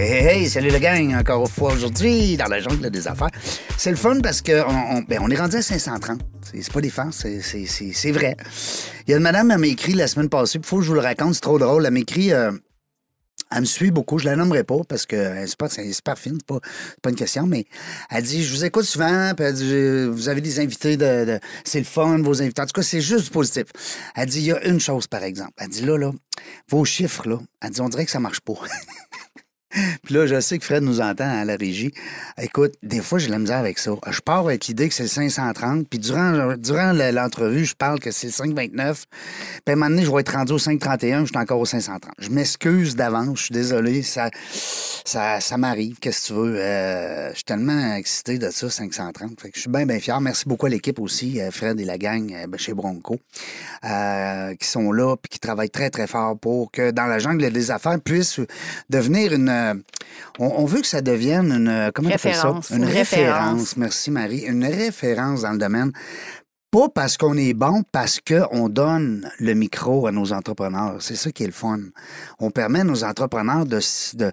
Hey, hey, salut le gang, encore une fois aujourd'hui dans la jungle des affaires. C'est le fun parce qu'on on, ben, on est rendu à 530. C'est pas des fans, c'est- vrai. Il y a une madame, elle m'a écrit la semaine passée, il faut que je vous le raconte, c'est trop drôle. Elle m'a écrit, euh, elle me suit beaucoup, je la nommerai pas parce que euh, c'est pas, super fine, c'est pas, pas une question, mais elle dit Je vous écoute souvent, puis elle dit Vous avez des invités, de, c'est le fun, vos invités. En tout cas, c'est juste positif. Elle dit Il y a une chose, par exemple. Elle dit Là, là, vos chiffres, là, elle dit On dirait que ça marche pas. Puis là, je sais que Fred nous entend à la régie. Écoute, des fois, j'ai la misère avec ça. Je pars avec l'idée que c'est le 530, puis durant, le- l'entrevue, je parle que c'est le 529. Puis à un moment donné, je vais être rendu au 531, je suis encore au 530. Je m'excuse d'avance, je suis désolé, ça, m'arrive, qu'est-ce que tu veux. Euh, je suis tellement excité de ça, 530. Fait que je suis bien, bien fier. Merci beaucoup à l'équipe aussi, euh, Fred et la gang euh, ben, chez Bronco, euh, qui sont là, puis qui travaillent très, très fort pour que dans la jungle des affaires puisse devenir une... euh, on, on veut que ça devienne une... euh, Comment ça? Une Une référence. référence. Merci, Marie. Une référence dans le domaine. Pas parce qu'on est bon, parce qu'on donne le micro à nos entrepreneurs. C'est ça qui est le fun. On permet à nos entrepreneurs de, de,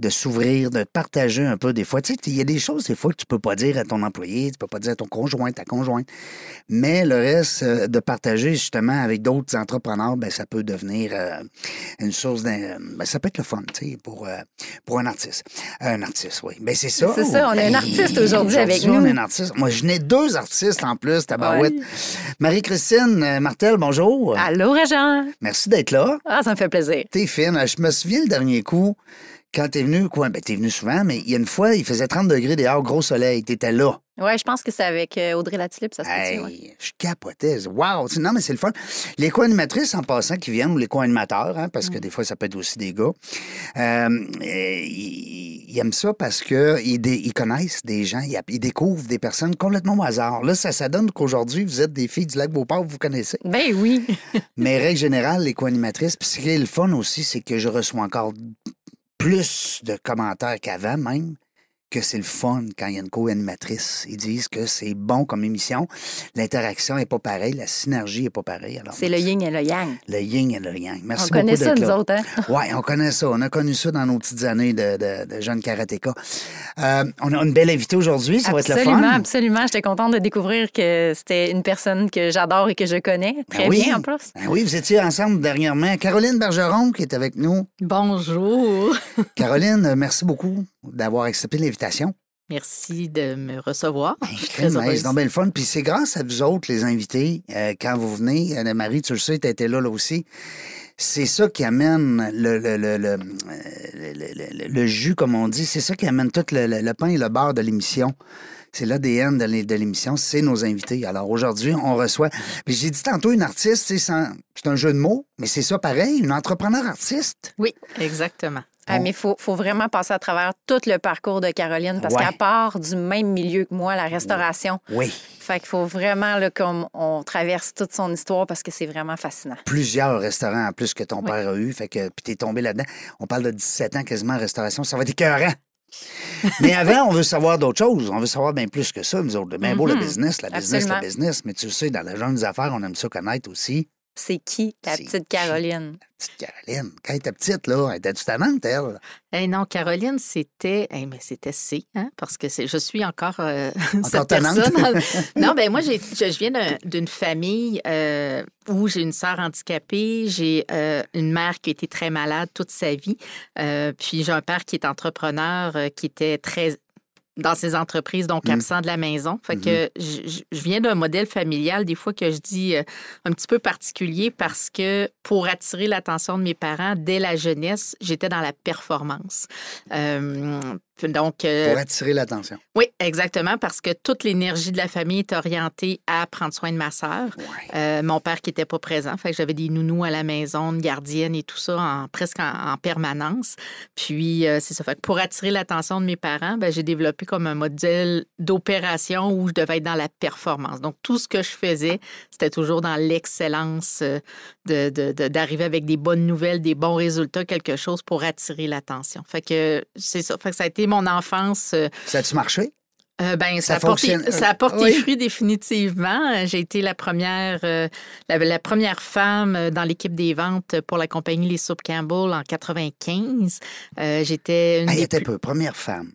de s'ouvrir, de partager un peu des fois. Tu sais, il y a des choses des fois que tu peux pas dire à ton employé, tu peux pas dire à ton conjoint, ta conjointe. Mais le reste, euh, de partager justement avec d'autres entrepreneurs, ben, ça peut devenir euh, une source d'un... Ben, ça peut être le fun, tu sais, pour, euh, pour un artiste. Un artiste, oui. Ben, c'est ça. C'est ça, on a un artiste aujourd'hui avec on nous. a un artiste. Moi, je n'ai deux artistes en plus, tabarouette. Marie-Christine euh, Martel, bonjour. Allô, Régent? Merci d'être là. Ah, ça me fait plaisir. T'es fine. Je me souviens le dernier coup, quand t'es venu, quoi, ben t'es venu souvent, mais il y a une fois, il faisait 30 degrés dehors, gros soleil. T'étais là. Ouais, je pense que c'est avec euh, Audrey Latulippe, ça se Hey, ouais. je capotais. Wow! Non, mais c'est le fun. Les co-animatrices, en passant, qui viennent, ou les co-animateurs, hein, parce que des fois, ça peut être aussi des gars, euh, ils, ils aiment ça parce qu'ils ils connaissent des gens, ils, ils découvrent des personnes complètement au hasard. Là, ça, ça donne qu'aujourd'hui, vous êtes des filles du lac Beauport, vous vous connaissez. Ben oui. Mais règle générale, les co-animatrices, puis ce qui est le fun aussi, c'est que je reçois encore plus de commentaires qu'avant même que c'est le fun quand il y a une co-animatrice. Ils disent que c'est bon comme émission. L'interaction n'est pas pareille, la synergie n'est pas pareille. Alors, C'est le yin et le yang. le yin et le yang. Merci on connaît beaucoup ça, nous autres, hein? Oui, on connaît ça. On a connu ça dans nos petites années de, de, de jeunes karatékas. Euh, on a une belle invitée aujourd'hui. Ça va être le absolument, fun. absolument. J'étais contente de découvrir que c'était une personne que j'adore et que je connais très Ben oui. bien en plus. Ben oui, vous étiez ensemble dernièrement. Caroline Bergeron qui est avec nous. Bonjour. Caroline, merci beaucoup d'avoir accepté l'invitation. Merci de me recevoir. Heureuse. C'est donc bien le fun. Puis c'est grâce à vous autres, les invités, euh, quand vous venez. Anne-Marie, tu le sais, tu étais là, là aussi. C'est ça qui amène le, le, le, le, euh, le- le- le- le jus, comme on dit. C'est ça qui amène tout le, le- le pain et le beurre de l'émission. C'est l'ADN de l'é- de l'émission, c'est nos invités. Alors aujourd'hui, on reçoit. Puis j'ai dit tantôt une artiste, c'est un jeu de mots, mais c'est ça pareil, une entrepreneur artiste. Oui, exactement. Ah, mais il faut, faut vraiment passer à travers tout le parcours de Caroline parce Ouais. qu'elle part du même milieu que moi, la restauration. Oui. Fait qu'il faut vraiment là, qu'on on traverse toute son histoire parce que c'est vraiment fascinant. plusieurs restaurants en plus que ton père a eu. Fait que, puis t'es tombé là-dedans. On parle de 17 ans quasiment en restauration. Ça va être écœurant. Mais avant, on veut savoir d'autres choses. On veut savoir bien plus que ça, nous autres. Bien beau le Mhm. business, la business, Absolument. la business. Mais tu le sais, dans la jungle des affaires, on aime ça connaître aussi. C'est qui, la petite qui? Caroline? Petite Caroline? Quand elle était petite, là, elle était-tu tannante, elle? Eh non, Caroline, c'était. eh, mais c'était C, hein, parce que c'est, je suis encore, euh, Encore cette personne. non, ben moi, je, je viens d'un- d'une famille euh, où j'ai une sœur handicapée, j'ai euh, une mère qui a été très malade toute sa vie, euh, puis j'ai un père qui est entrepreneur, euh, qui était très dans ses entreprises, donc Mm. absent de la maison. Fait que je, je- je viens d'un modèle familial, des fois que je dis euh, un petit peu particulier, parce que pour attirer l'attention de mes parents, dès la jeunesse, j'étais dans la performance. Euh, Donc, euh, Pour attirer l'attention. oui, exactement, parce que toute l'énergie de la famille est orientée à prendre soin de ma sœur. Ouais. Euh, mon père qui n'était pas présent, fait que j'avais des nounous à la maison, une gardienne et tout ça en, presque en, en permanence. Puis euh, c'est ça. Fait que pour attirer l'attention de mes parents, ben, j'ai développé comme un modèle d'opération où je devais être dans la performance. Donc tout ce que je faisais, c'était toujours dans l'excellence euh, de, de- d'arriver avec des bonnes nouvelles, des bons résultats, quelque chose pour attirer l'attention. Fait que c'est ça. Fait que ça a été mon enfance. euh, Ça a-tu marché? euh, ben, ça, Ça a porté, fonctionne. ça a porté Oui. fruit définitivement. Euh, J'ai été la première, euh, la, la première femme euh, dans l'équipe des ventes pour la compagnie Les Soupes Campbell en 95. Euh, J'étais une des plus... peu. Première femme.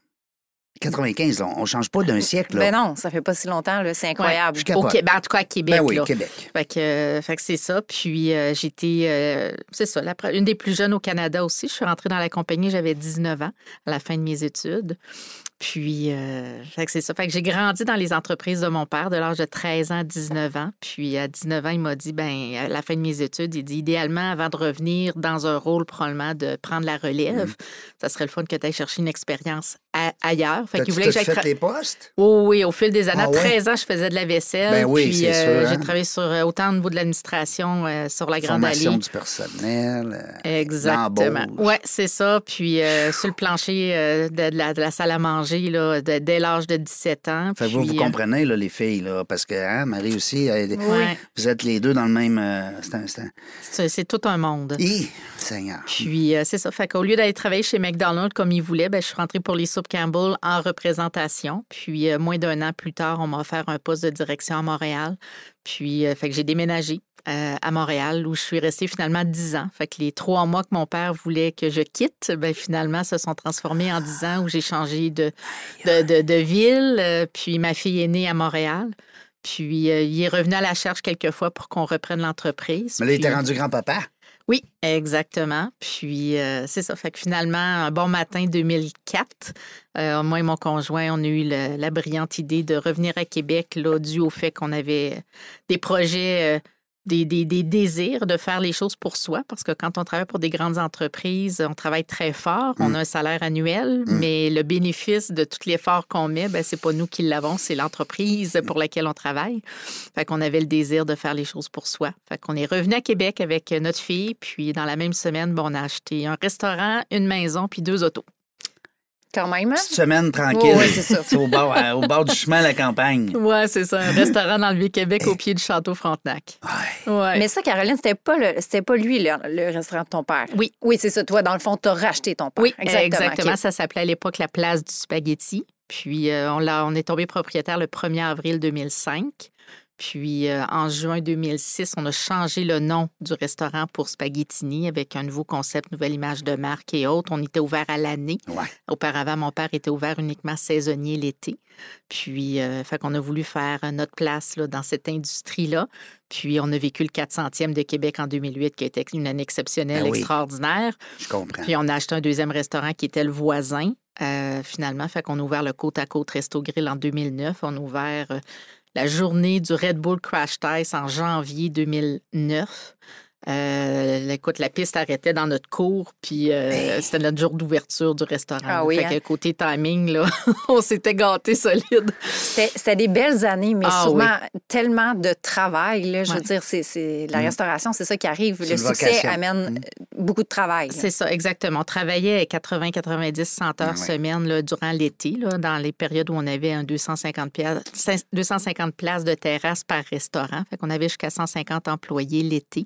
95, là, on ne change pas d'un siècle. Là. Ben non, ça fait pas si longtemps, là, c'est incroyable. Au. Québec, en tout cas à Québec. Ben oui, là. Québec. Fait que, euh, que c'est ça. Puis euh, j'étais, euh, c'est ça, la une des plus jeunes au Canada aussi. Je suis rentrée dans la compagnie, j'avais 19 ans à la fin de mes études. Puis, fait que c'est ça. Fait que j'ai grandi dans les entreprises de mon père de l'âge de 13 ans à 19 ans. Puis à 19 ans, il m'a dit, ben à la fin de mes études, il dit, idéalement, avant de revenir dans un rôle probablement de prendre la relève, Mm. ça serait le fun que tu ailles chercher une expérience ailleurs. Fait qu'il voulait que j'aille fait les postes? Oh oui, au fil des années, Ah à ouais? 13 ans, je faisais de la vaisselle. Ben oui, puis euh, sûr, hein? j'ai travaillé sur euh, autant au niveau de l'administration euh, sur la Grande Formation Allée. du personnel. Exactement. Oui, c'est ça. Puis euh, sur le plancher de, de la, de la salle à manger là, de- dès l'âge de 17 ans. Fait que vous, Puis, vous comprenez, là, les filles, là, parce que hein, Marie aussi, elle- ouais, vous êtes les deux dans le même. c'est un. c'est un- c'est c'est tout un monde. Hi, Seigneur. Puis c'est ça. Fait qu'au lieu d'aller travailler chez McDonald's comme il voulait, ben, je suis rentrée pour les Campbell en représentation. Puis euh, moins d'un an plus tard, on m'a offert un poste de direction à Montréal. Puis euh, fait que j'ai déménagé euh, à Montréal où je suis restée finalement dix ans. Fait que les trois mois que mon père voulait que je quitte, ben, finalement se sont transformés en dix ans où j'ai changé de, de, de- de ville. Puis ma fille est née à Montréal. Puis euh, il est revenu à la charge quelques fois pour qu'on reprenne l'entreprise. Mais là, il était rendu grand-papa. Oui, exactement. Puis euh, c'est ça. Fait que finalement, un bon matin 2004, euh, moi et mon conjoint, on a eu la brillante idée de revenir à Québec, là, dû au fait qu'on avait des projets, euh, des, des- des désirs de faire les choses pour soi. Parce que quand on travaille pour des grandes entreprises, on travaille très fort, on a un salaire annuel, mais le bénéfice de tout l'effort qu'on met, ben, c'est pas nous qui l'avons, c'est l'entreprise pour laquelle on travaille. Fait qu'on avait le désir de faire les choses pour soi. Fait qu'on est revenu à Québec avec notre fille, puis dans la même semaine, bon, on a acheté un restaurant, une maison, puis deux autos. Quand même, hein? Petite semaine tranquille. Ouais, c'est ça. au, bord, euh, au bord du chemin à la campagne. Ouais, c'est ça, un restaurant dans le Vieux-Québec au pied du château Frontenac. Ouais. Ouais. Mais ça, Caroline, c'était pas le, c'était pas lui, le, le restaurant de ton père. Oui. Oui, c'est ça. Toi, dans le fond, t'as racheté ton père. Oui, exactement. ok. Ça s'appelait à l'époque la place du spaghetti. Puis euh, on, l'a- on est tombé propriétaire le 1er avril 2005. Puis euh, en juin 2006, on a changé le nom du restaurant pour Spaghettini avec un nouveau concept, nouvelle image de marque et autres. On était ouvert à l'année. Ouais. Auparavant, mon père était ouvert uniquement saisonnier l'été. Puis, euh, fait qu'on a voulu faire notre place là, dans cette industrie-là. Puis, on a vécu le 400e de Québec en 2008, qui a été une année exceptionnelle, Ben oui. extraordinaire. Je comprends. Puis, on a acheté un deuxième restaurant qui était le voisin, euh, finalement. Fait qu'on a ouvert le Côte à Côte Resto Grill en 2009. On a ouvert euh, la journée du Red Bull Crash Test en janvier 2009. Euh, écoute, la piste arrêtait dans notre cours, puis euh, c'était notre jour d'ouverture du restaurant. Ah oui, Fait hein? que côté timing, là, on s'était gâtés solide. C'était, des belles années, mais Ah sûrement tellement de travail. Là, je veux dire, c'est, la Mm. restauration, c'est ça qui arrive. Le succès vocation. amène Mm. euh, beaucoup de travail. C'est ça, exactement. On travaillait 80, 90, 100 heures ouais. semaine là, durant l'été, là, dans les périodes où on avait un 250, pia- 250 places de terrasse par restaurant. Fait qu'on avait jusqu'à 150 employés l'été.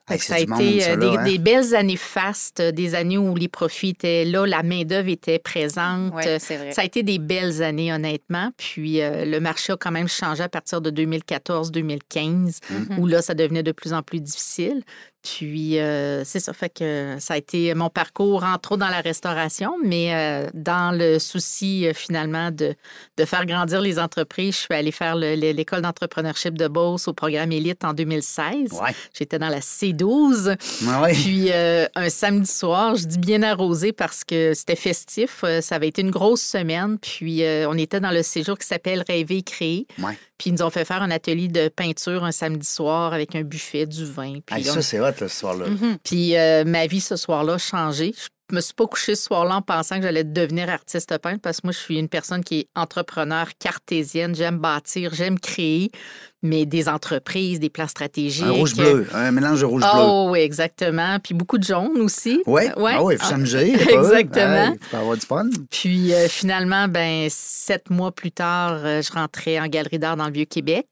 Ça a monde, été ça, euh, là, hein? des belles années fastes, euh, des années où les profits étaient là, la main-d'œuvre était présente. Ouais, c'est vrai. Ça a été des belles années, honnêtement. Puis euh, le marché a quand même changé à partir de 2014-2015, Mhm. où là, ça devenait de plus en plus difficile. Puis euh, c'est ça, fait que ça a été mon parcours, entre autres dans la restauration, mais euh, dans le souci euh, finalement de, de faire grandir les entreprises, je suis allée faire le- le- l'école d'entrepreneurship de Beauce au programme Élite en 2016. Ouais. J'étais dans la C12. Ouais, ouais. Puis euh, un samedi soir, je dis bien arrosé parce que c'était festif. euh, Ça avait été une grosse semaine. Puis euh, on était dans le séjour qui s'appelle Rêver et créer. Ouais. Puis ils nous ont fait faire un atelier de peinture un samedi soir avec un buffet, du vin. Puis, on- ça, c'est hot, là, ce soir-là. Mhm. puis euh, ma vie ce soir-là a changé. Je me suis pas couchée ce soir-là en pensant que j'allais devenir artiste peintre parce que moi, je suis une personne qui est entrepreneur cartésienne. J'aime bâtir, j'aime créer, mais des entreprises, des plans stratégiques. Un rouge-bleu, un mélange de rouge-bleu. Oh, oui, exactement. Puis beaucoup de jaune aussi. Oui, Ouais. ah oui, faut Ah, s'amuser. Exactement. Faut avoir du fun. Puis euh, finalement, ben sept mois plus tard, euh, je rentrais en galerie d'art dans le Vieux-Québec.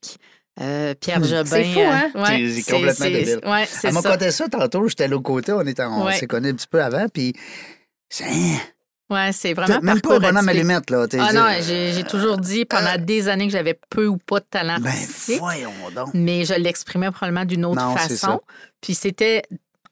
Euh, Pierre Jobin. C'est fou, hein? euh, ouais, C'est- complètement débile. Ouais, Elle m'a ça. conté ça tantôt, j'étais à l'autre côté, on, était, on Ouais. s'est connus un petit peu avant, puis c'est Ouais, c'est vraiment même pas bonhomme à allumette, là. Ah non, j'ai toujours dit pendant des années que j'avais peu ou pas de talent Ben, artistique, voyons donc. mais je l'exprimais probablement d'une autre Non, façon. Puis c'était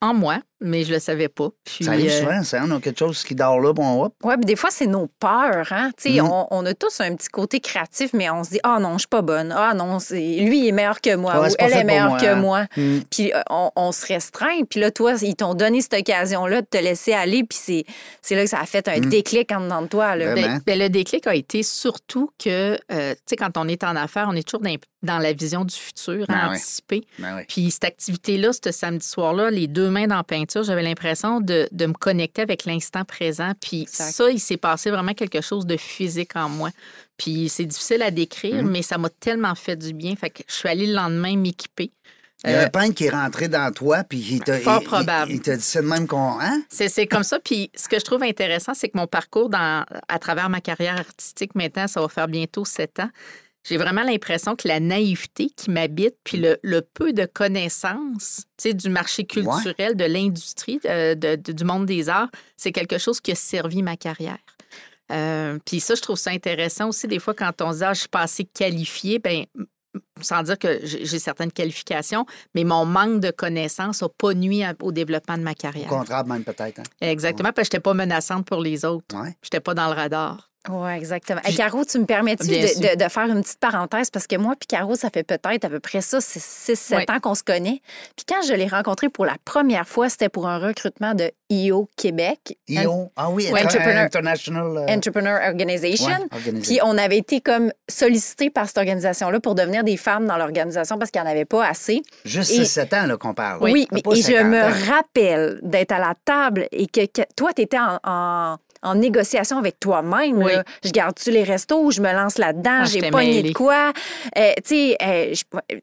en moi, mais je le savais pas. Puis, Ça arrive euh, souvent, ça, on a quelque chose qui dort là, bon, hop. Oui, puis des fois, c'est nos peurs. Hein? Tu sais, Mm. on, on a tous un petit côté créatif, mais on se dit Ah non, je suis pas bonne. Ah non, c'est lui, il est meilleur que moi. Ouais, ou elle est meilleure moi, que hein. moi. Mm. Puis euh, on, on se restreint. Puis là, toi, ils t'ont donné cette occasion-là de te laisser aller. Puis c'est, c'est là que ça a fait un déclic en dedans de toi. Là. Ben, ben, le déclic a été surtout que, euh, tu sais, quand on est en affaires, on est toujours dans, dans la vision du futur, à ouais. anticiper. Ben oui. Puis cette activité-là, ce samedi soir-là, les deux mains dans peinture, j'avais l'impression de, de me connecter avec l'instant présent. Puis Exact. ça, il s'est passé vraiment quelque chose de physique en moi. Puis c'est difficile à décrire, Mm. mais ça m'a tellement fait du bien. Fait que je suis allée le lendemain m'équiper. Il y a Euh, un peintre qui est rentré dans toi, puis il t'a Fort il- il- probable. Il, t'a dit c'est de même qu'on. Hein? C'est, c'est comme ça. Puis ce que je trouve intéressant, c'est que mon parcours dans, à travers ma carrière artistique, maintenant, ça va faire bientôt sept ans. J'ai vraiment l'impression que la naïveté qui m'habite, puis le, le peu de connaissances du marché culturel, de l'industrie, euh, de- de- du monde des arts, c'est quelque chose qui a servi ma carrière. Euh, puis ça, je trouve ça intéressant aussi, des fois, quand on se dit, ah, je suis pas assez qualifiée, ben sans dire que j'ai certaines qualifications, mais mon manque de connaissances n'a pas nuit au développement de ma Au carrière. contraire, même peut-être. Hein? Exactement, parce que je n'étais pas menaçante pour les autres. Ouais. Je n'étais pas dans le radar. Oui, exactement. Et Caro, tu me permets-tu de, de- de faire une petite parenthèse? Parce que moi puis Caro, ça fait peut-être à peu près ça, 6-7 Oui. ans qu'on se connaît. Puis quand je l'ai rencontré pour la première fois, c'était pour un recrutement de IO Québec. IO. Ah oui, Ouais, Entrepreneur- International. euh, Entrepreneur Organization. ouais, organisé. Puis on avait été comme sollicités par cette organisation-là pour devenir des femmes dans l'organisation parce qu'il n'y en avait pas assez. Juste et- 7 ans qu'on parle. Oui, mais- et je 50 me ans. rappelle d'être à la table et que, que toi, tu étais en, en- en négociation avec toi-même. Oui. Je garde-tu les restos, je me lance là-dedans, Ah, j'ai pogné de quoi? Euh, tu sais, euh,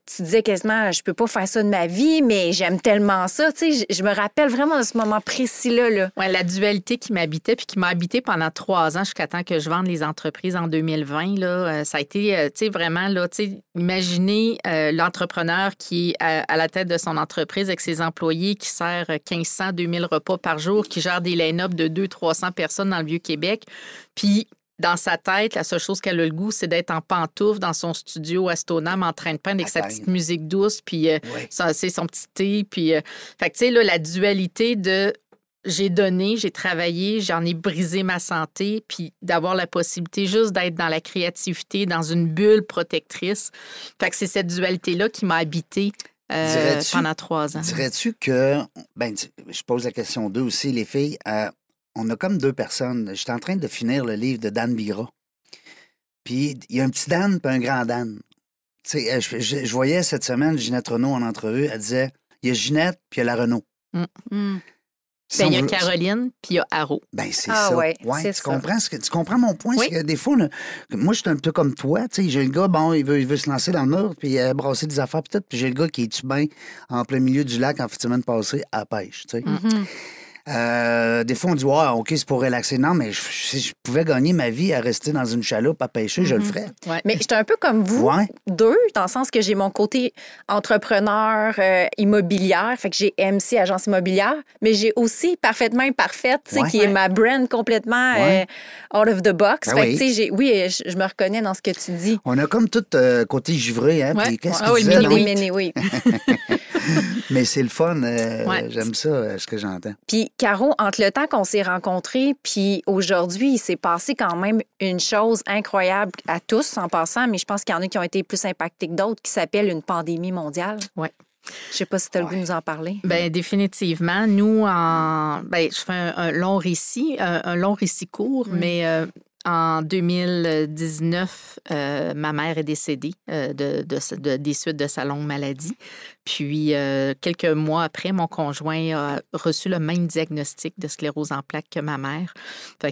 tu disais quasiment, je peux pas faire ça de ma vie, mais j'aime tellement ça. Tu sais, je, me rappelle vraiment de ce moment précis-là. Là. Ouais, la dualité qui m'habitait, puis qui m'a habité pendant trois ans jusqu'à temps que je vende les entreprises en 2020, là, euh, ça a été, tu sais, vraiment, là, tu sais, imaginez euh, l'entrepreneur qui est à, à la tête de son entreprise avec ses employés, qui sert 1500, 2000 repas par jour, qui gère des line-up de 200-300 personnes dans le Vieux-Québec. Puis, dans sa tête, la seule chose qu'elle a le goût, c'est d'être en pantoufle dans son studio à Stoneham en train de peindre avec sa petite musique douce, puis euh, Oui. son petit thé. Puis, euh, fait que, tu sais, là, la dualité de j'ai donné, j'ai travaillé, j'en ai brisé ma santé, puis d'avoir la possibilité juste d'être dans la créativité, dans une bulle protectrice. Fait que c'est cette dualité-là qui m'a habité euh, pendant trois ans. Dirais-tu que. Ben, je pose la question d'eux aussi, les filles. On a comme deux personnes. J'étais en train de finir le livre de Dan Bigra. Puis il y a un petit Dan puis un grand Dan. Tu sais, euh, je, je- je voyais cette semaine Ginette Renault en entrevue. Elle disait il y a Ginette puis il y a la Renault. Hmm. Si Ben, il y a veut- Caroline, puis il y a Haro. Ben, c'est Ah ça. ouais, c'est tu ça. comprends ce que tu comprends mon point, Oui. c'est que des fois, moi, je suis un peu comme toi, tu sais, j'ai le gars, bon, il veut, il veut se lancer dans le mur, puis euh, brasser des affaires, peut-être, puis j'ai le gars qui est bain en plein milieu du lac en fin de semaine passée à la pêche, tu sais. Euh, des fois, on dit, ouais, OK, c'est pour relaxer. Non, mais je- si je pouvais gagner ma vie à rester dans une chaloupe à pêcher, je le ferais. Ouais. Mais j'étais un peu comme vous, Ouais. deux, dans le sens que j'ai mon côté entrepreneur euh, immobilière, fait que j'ai MC, agence immobilière, mais j'ai aussi parfaitement imparfaite, Ouais. qui est ma brand complètement euh, out of the box. Ben fait que, oui. oui, je, je me reconnais dans ce que tu dis. On a comme tout euh, côté givré, hein. Puis qu'est-ce Ah oui, non? des mini, oui. Mais c'est le fun. euh. J'aime ça, ce que j'entends. Puis, Caro, entre le temps qu'on s'est rencontrés, puis aujourd'hui, il s'est passé quand même une chose incroyable à tous en passant, mais je pense qu'il y en a qui ont été plus impactés que d'autres, qui s'appelle une pandémie mondiale. Ouais. Je sais pas si tu as le goût de nous en parler. Ben définitivement. Nous, en, ben, je fais un, un long récit, un, un long récit court, Mm. mais euh, en 2019, euh, ma mère est décédée euh, de, de, des suites de sa longue maladie. Puis, euh, quelques mois après, mon conjoint a reçu le même diagnostic de sclérose en plaques que ma mère.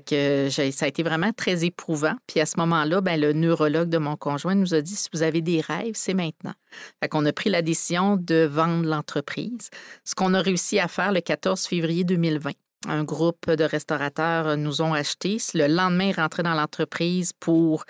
Que ça a été vraiment très éprouvant. Puis, à ce moment-là, ben, le neurologue de mon conjoint nous a dit si vous avez des rêves, c'est maintenant. Fait qu'on a pris la décision de vendre l'entreprise, ce qu'on a réussi à faire le 14 février 2020 un groupe de restaurateurs nous ont acheté. Le lendemain, ils dans l'entreprise pour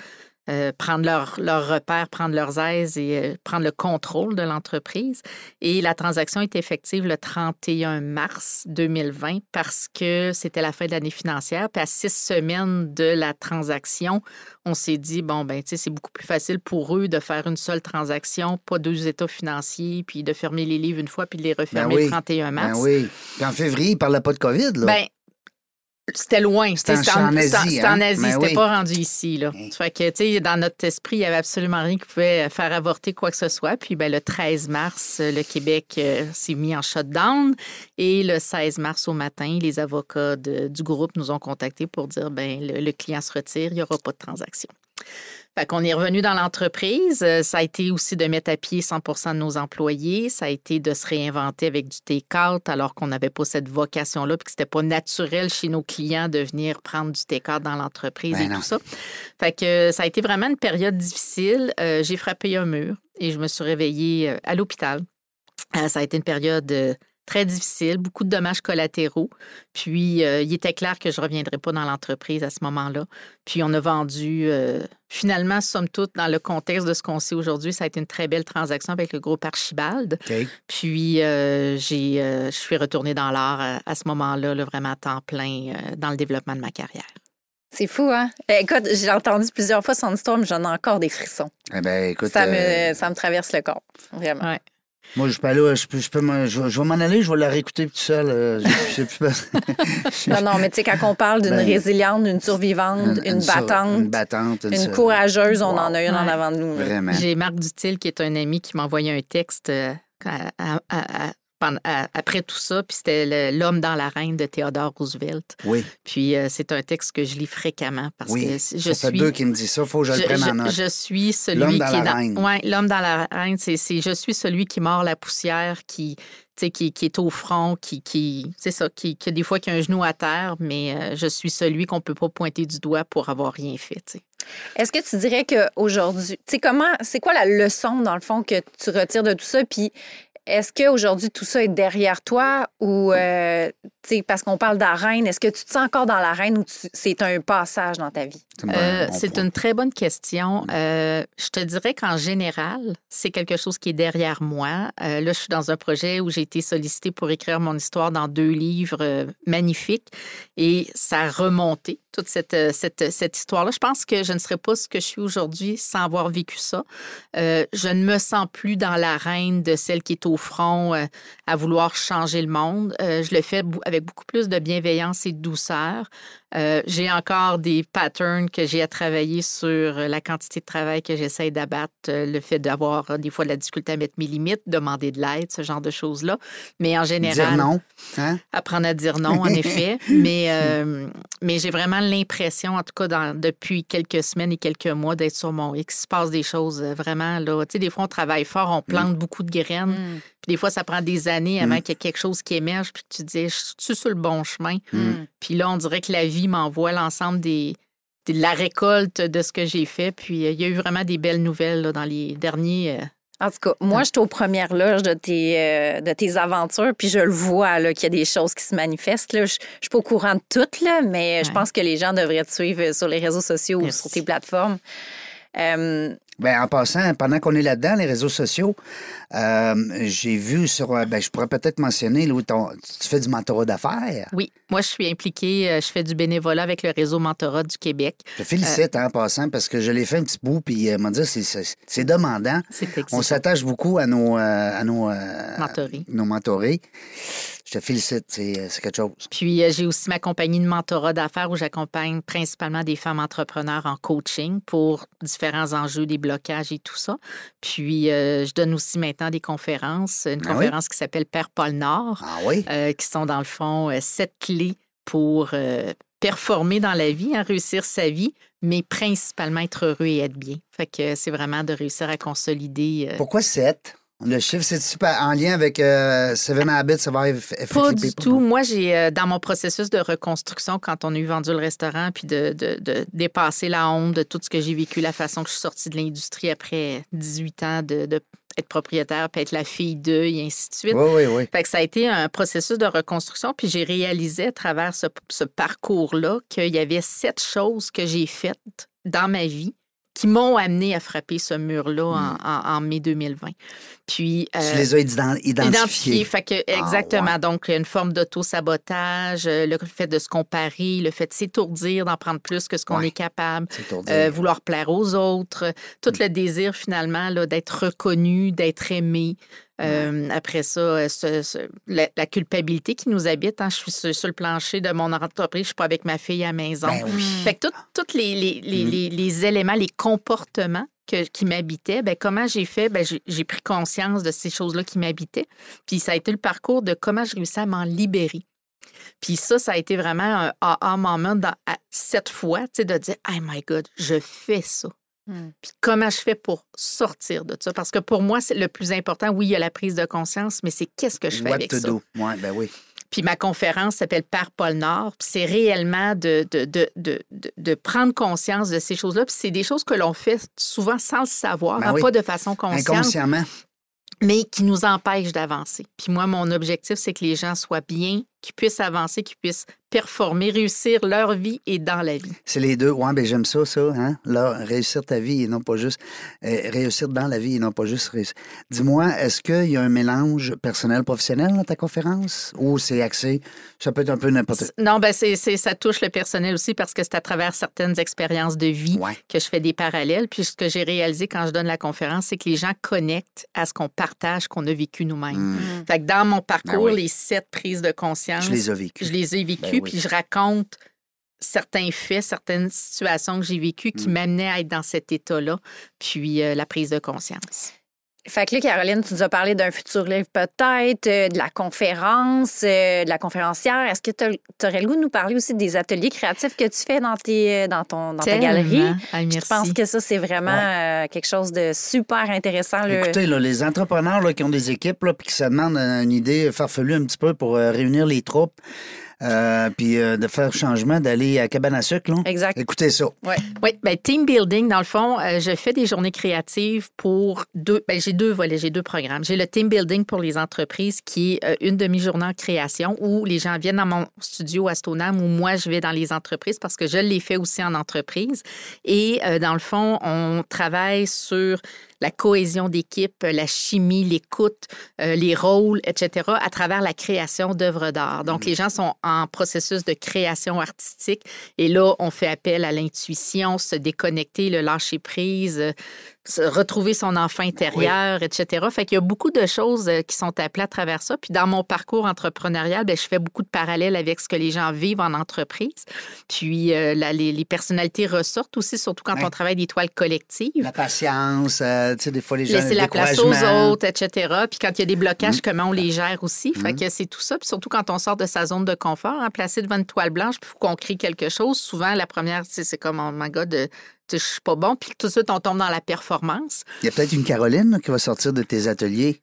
euh, prendre leurs leur repères, prendre leurs aises et euh, prendre le contrôle de l'entreprise. Et la transaction est effective le 31 mars 2020 parce que c'était la fin de l'année financière. Puis à six semaines de la transaction, on s'est dit, bon, ben, tu sais, c'est beaucoup plus facile pour eux de faire une seule transaction, pas deux états financiers, puis de fermer les livres une fois, puis de les refermer le 31 mars. Ben oui. Puis en février, ils ne parlaient pas de COVID, là. Ben, c'était loin. C'était en, Asie. C'était en Asie. Ben c'était pas rendu ici. Là. Fait que, tu sais, dans notre esprit, il n'y avait absolument rien qui pouvait faire avorter quoi que ce soit. Puis, ben, le 13 mars, le Québec euh, s'est mis en shutdown. Et le 16 mars au matin, les avocats du groupe nous ont contactés pour dire ben le, le client se retire, il n'y aura pas de transaction. Fait qu'on est revenu dans l'entreprise. Euh, ça a été aussi de mettre à pied 100% de nos employés. Ça a été de se réinventer avec du take-out alors qu'on n'avait pas cette vocation-là puis que c'était pas naturel chez nos clients de venir prendre du take-out dans l'entreprise ben et tout ça. Fait que ça a été vraiment une période difficile. Euh, j'ai frappé un mur et je me suis réveillée euh, à l'hôpital. ça a été une période très difficile, beaucoup de dommages collatéraux. Puis, euh, il était clair que je ne reviendrais pas dans l'entreprise à ce moment-là. Puis, on a vendu, euh, finalement, somme toute, dans le contexte de ce qu'on sait aujourd'hui, ça a été une très belle transaction avec le groupe Archibald. Puis, euh, j'ai, je suis retournée dans l'art à, ce moment-là, vraiment à temps plein dans le développement de ma carrière. C'est fou, hein? Écoute, j'ai entendu plusieurs fois son histoire, mais j'en ai encore des frissons. Eh ben, écoute, ça, me, ça me traverse le corps, vraiment. Ouais. Moi, je peux aller, je peux, je, peux, je, je vais m'en aller, je vais la réécouter tout seul. Euh, non, non, mais tu sais, quand on parle d'une ben, résiliente, d'une survivante, une, battante, une, battante, une, courageuse, on en a une en avant de nous. Vraiment. J'ai Marc Dutil, qui est un ami, qui m'a envoyé un texte euh, à, après tout ça, puis c'était L'homme dans la reine de Theodore Roosevelt. Oui. Puis euh, c'est un texte que je lis fréquemment parce oui, que je ça fait deux qui me disent ça, il faut que je, le prenne en note. Je, suis celui qui est dans... Ouais, l'homme dans la reine, c'est je suis celui qui mord la poussière, qui qui, qui, est au front, qui, qui c'est ça, qui, qui, des fois qui a un genou à terre, mais euh, je suis celui qu'on peut pas pointer du doigt pour avoir rien fait. Est-ce que tu dirais qu'aujourd'hui, tu sais, comment, c'est quoi la leçon, dans le fond, que tu retires de tout ça? Puis est-ce qu'aujourd'hui, tout ça est derrière toi ou, euh, parce qu'on parle d'arène, est-ce que tu te sens encore dans l'arène ou c'est un passage dans ta vie? c'est une euh, très bonne question. Euh, je te dirais qu'en général, c'est quelque chose qui est derrière moi. là, je suis dans un projet où j'ai été sollicitée pour écrire mon histoire dans deux livres magnifiques et ça a remonté toute cette, cette, cette histoire-là. Je pense que je ne serais pas ce que je suis aujourd'hui sans avoir vécu ça. je ne me sens plus dans l'arène de celle qui est au front euh, à vouloir changer le monde. Euh, je le fais avec beaucoup plus de bienveillance et de douceur. Euh, j'ai encore des patterns que j'ai à travailler sur la quantité de travail que j'essaie d'abattre, le fait d'avoir des fois de la difficulté à mettre mes limites, demander de l'aide, ce genre de choses-là. Mais en général. Dire non. Hein? Apprendre à dire non, en effet. Mais, mais j'ai vraiment l'impression, en tout cas dans, depuis quelques semaines et quelques mois, d'être sur mon X. Il se passe des choses vraiment. Là. Tu sais, des fois, on travaille fort, on plante mm. beaucoup de graines. Mm. Puis des fois, ça prend des années avant mm. qu'il y ait quelque chose qui émerge, puis tu te dis, je suis sur le bon chemin. Puis là, on dirait que la vie m'envoie l'ensemble des, de la récolte de ce que j'ai fait. Puis euh, il y a eu vraiment des belles nouvelles dans les derniers. Euh, en tout cas, moi, je suis aux premières loges de tes, euh, de tes aventures, puis je le vois qu'il y a des choses qui se manifestent. Là. Je ne suis pas au courant de toutes, là, mais je pense que les gens devraient te suivre sur les réseaux sociaux ou sur tes plateformes. Bien, en passant, pendant qu'on est là-dedans, les réseaux sociaux, euh, j'ai vu sur. Euh, ben, je pourrais peut-être mentionner, Louis, ton, tu fais du mentorat d'affaires. Oui, moi, je suis impliquée, euh, je fais du bénévolat avec le réseau Mentorat du Québec. Je te félicite hein, en passant parce que je l'ai fait un petit bout, puis euh, dire, c'est demandant. On s'attache beaucoup à nos, à nos, nos mentorés. Je te félicite, c'est quelque chose. Puis, j'ai aussi ma compagnie de mentorat d'affaires où j'accompagne principalement des femmes entrepreneurs en coaching pour différents enjeux, des blocages et tout ça. Puis, je donne aussi maintenant des conférences, une ah conférence qui s'appelle Père Paul Nord, ah oui? qui sont dans le fond sept clés pour euh, performer dans la vie, hein, réussir sa vie, mais principalement être heureux et être bien. Fait que c'est vraiment de réussir à consolider. euh, Pourquoi 7? Le chiffre, c'est super en lien avec euh, Seven Habits Effective Pas du tout. Moi, j'ai euh, dans mon processus de reconstruction, quand on a eu vendu le restaurant, puis de, de- de dépasser la honte de tout ce que j'ai vécu, la façon que je suis sortie de l'industrie après 18 ans de, de être propriétaire, puis être la fille d'eux, et ainsi de suite. Oui, oui, oui. Fait que ça a été un processus de reconstruction, puis j'ai réalisé à travers ce, ce parcours-là qu'il y avait sept choses que j'ai faites dans ma vie qui m'ont amené à frapper ce mur-là en, en- en mai 2020. Puis, Tu euh, les as ident- identifiés. Identifié. Fait que, Ah, exactement. Donc, une forme d'auto-sabotage, euh, le fait de se comparer, le fait de s'étourdir, d'en prendre plus que ce qu'on Ouais. est capable, euh, vouloir plaire aux autres, tout Mm. le désir finalement d'être reconnu, d'être aimé. Euh, Après ça, euh, ce- ce- la, la culpabilité qui nous habite. hein. Je suis sur, sur le plancher de mon entreprise, je suis pas avec ma fille à la maison. Ben oui. Fait que tous les, les, les, Mm. les- les éléments, les comportements que- qui m'habitaient, ben, comment j'ai fait? Ben, j'ai j'ai pris conscience de ces choses-là qui m'habitaient. Puis ça a été le parcours de comment je réussis à m'en libérer. Puis ça, ça a été vraiment un aha moment dans, à- cette fois, tu sais, de dire, oh my God, je fais ça. Hmm. Puis comment je fais pour sortir de ça? Parce que pour moi, c'est le plus important. Oui, il y a la prise de conscience, mais c'est qu'est-ce que je fais What avec to ça? do. Ouais, ben oui. Puis ma conférence s'appelle Père Paul Nord. Puis c'est réellement de, de, de, de, de- de prendre conscience de ces choses-là. Puis c'est des choses que l'on fait souvent sans le savoir, Ben hein, oui. pas de façon consciente, Inconsciemment. mais qui nous empêchent d'avancer. Puis moi, mon objectif, c'est que les gens soient bien, qu'ils puissent avancer, qu'ils puissent performer, réussir leur vie et dans la vie. C'est les deux. Ouais, ben j'aime ça, ça. Hein? Là, réussir ta vie et non pas juste. euh, réussir dans la vie et non pas juste réussir. Dis-moi, est-ce qu'il y a un mélange personnel-professionnel dans ta conférence? Ou c'est axé? Ça peut être un peu n'importe Non, ben c'est, ça touche le personnel aussi parce que c'est à travers certaines expériences de vie Ouais. que je fais des parallèles. Puis ce que j'ai réalisé quand je donne la conférence, c'est que les gens connectent à ce qu'on partage, qu'on a vécu nous-mêmes. Hmm. Fait que dans mon parcours, Ben oui. les sept prises de conscience, Tu les as vécues. je les ai vécues, Ben oui. puis je raconte certains faits, certaines situations que j'ai vécues qui Mm. m'amenaient à être dans cet état-là, puis euh, la prise de conscience. Fait que là, Caroline, tu nous as parlé d'un futur livre peut-être, euh, de la conférence, euh, de la conférencière. Est-ce que tu aurais le goût de nous parler aussi des ateliers créatifs que tu fais dans, tes, dans, ton, dans ta galerie? Ah, Je pense que ça, c'est vraiment euh, quelque chose de super intéressant. là. Écoutez, là, les entrepreneurs là, qui ont des équipes puis qui se demandent une idée farfelue un petit peu pour euh, réunir les troupes, euh, puis euh, de faire changement, d'aller à cabane à sucre, là. Exact. Écoutez ça. Oui, ben, team building, dans le fond, euh, je fais des journées créatives pour deux. Ben, j'ai deux volets, j'ai deux programmes. J'ai le team building pour les entreprises qui est euh, une demi-journée en création où les gens viennent dans mon studio à Stoneham où moi je vais dans les entreprises parce que je l'ai fait aussi en entreprise. Et euh, dans le fond, on travaille sur la cohésion d'équipe, la chimie, l'écoute, euh, les rôles, etc., à travers la création d'œuvres d'art. Donc, les gens sont en processus de création artistique et là, on fait appel à l'intuition, se déconnecter, le lâcher prise, euh, retrouver son enfant intérieur, etc. Fait qu'il y a beaucoup de choses euh, qui sont appelées à travers ça. Puis dans mon parcours entrepreneurial, ben, je fais beaucoup de parallèles avec ce que les gens vivent en entreprise. Puis euh, la- les, les personnalités ressortent aussi, surtout quand on travaille des toiles collectives. La patience, euh, tu sais, des fois, les gens. Laisser la place aux autres, etc. Puis quand il y a des blocages, comment on les gère aussi. Fait que c'est tout ça. Puis surtout quand on sort de sa zone de confort, hein, placé devant une toile blanche, puis il faut qu'on crée quelque chose. Souvent, la première, c'est comme, oh my God, je suis pas bon. Puis tout de suite, on tombe dans la performance. Il y a peut-être une Caroline qui va sortir de tes ateliers.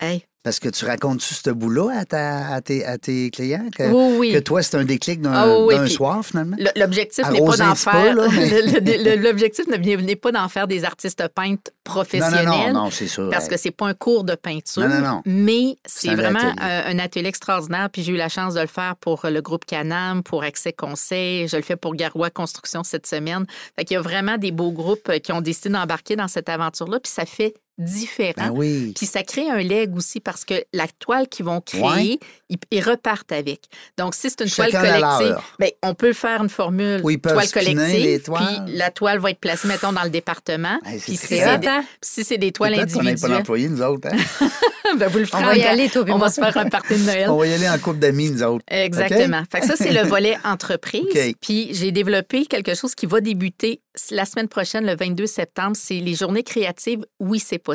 Hey. Parce que tu racontes-tu ce bout-là à, ta- à tes, à tes clients? Que, Oui, oui. que toi, c'est un déclic d'un Ah oui, soir, finalement? Le- L'objectif n'est pas d'en faire. L'objectif n'est pas d'en faire des artistes peintres professionnels. non, non, non, c'est sûr. Parce que c'est pas un cours de peinture, Non, non, non. mais C'est vraiment atelier. un, un atelier extraordinaire. Puis j'ai eu la chance de le faire pour le groupe Canam, pour Accès Conseil. Je le fais pour Garoua Construction cette semaine. Fait qu'il y a vraiment des beaux groupes euh, qui ont décidé d'embarquer dans cette aventure-là. Puis ça fait différent. Ben oui. Puis ça crée un leg aussi parce que la toile qu'ils vont créer, Ouais. ils, ils repartent avec. Donc, si c'est une Chacun toile collective, ben, on peut faire une formule Oui, toile collective. Puis la toile va être placée, mettons, dans le département. C'est puis si C'est des, si des toiles Peut-être qu'on n'est pas individuelles, l'employé, nous autres. Hein? ben, vous le On ferez va y aller, toi On va se faire un party de Noël. On va y aller en couple d'amis, nous autres. Exactement. Fait que ça, c'est le volet entreprise. OK. Puis j'ai développé quelque chose qui va débuter la semaine prochaine, le 22 septembre. C'est les journées créatives. Oui, c'est possible.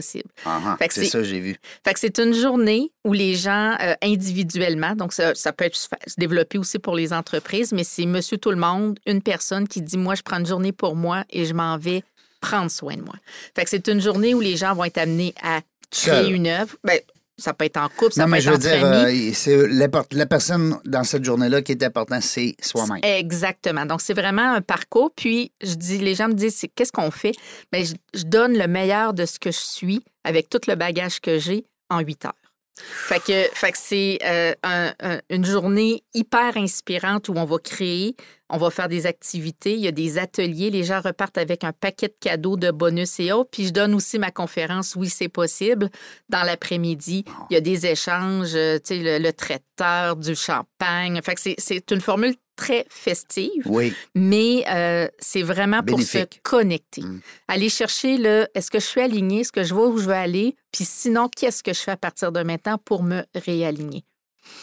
Ah, Fait que c'est ça, j'ai vu. Fait que c'est une journée où les gens, euh, individuellement, donc ça, ça peut être développer aussi pour les entreprises, mais c'est monsieur tout le monde, une personne qui dit, moi, je prends une journée pour moi et je m'en vais prendre soin de moi. Fait que c'est une journée où les gens vont être amenés à créer Seul. une œuvre. Ben, ça peut être en couple, ça Non, peut mais être je veux entre dire, euh, c'est la personne dans cette journée-là qui est importante, c'est soi-même. Exactement. Donc, c'est vraiment un parcours. Puis, je dis, les gens me disent, c'est- qu'est-ce qu'on fait? Bien, je, je donne le meilleur de ce que je suis avec tout le bagage que j'ai en huit heures. Fait que, c'est euh, un- un- une journée hyper inspirante où on va créer, on va faire des activités, il y a des ateliers, les gens repartent avec un paquet de cadeaux, de bonus et autres. Puis je donne aussi ma conférence Oui, c'est possible dans l'après-midi. Il y a des échanges, euh, tu sais, le, le traiteur, du champagne. Fait que c'est une formule très festive, Oui. mais euh, c'est vraiment pour se connecter. Mm. Aller chercher le est-ce que je suis aligné, est-ce que je vois où je veux aller, puis sinon, qu'est-ce que je fais à partir de maintenant pour me réaligner?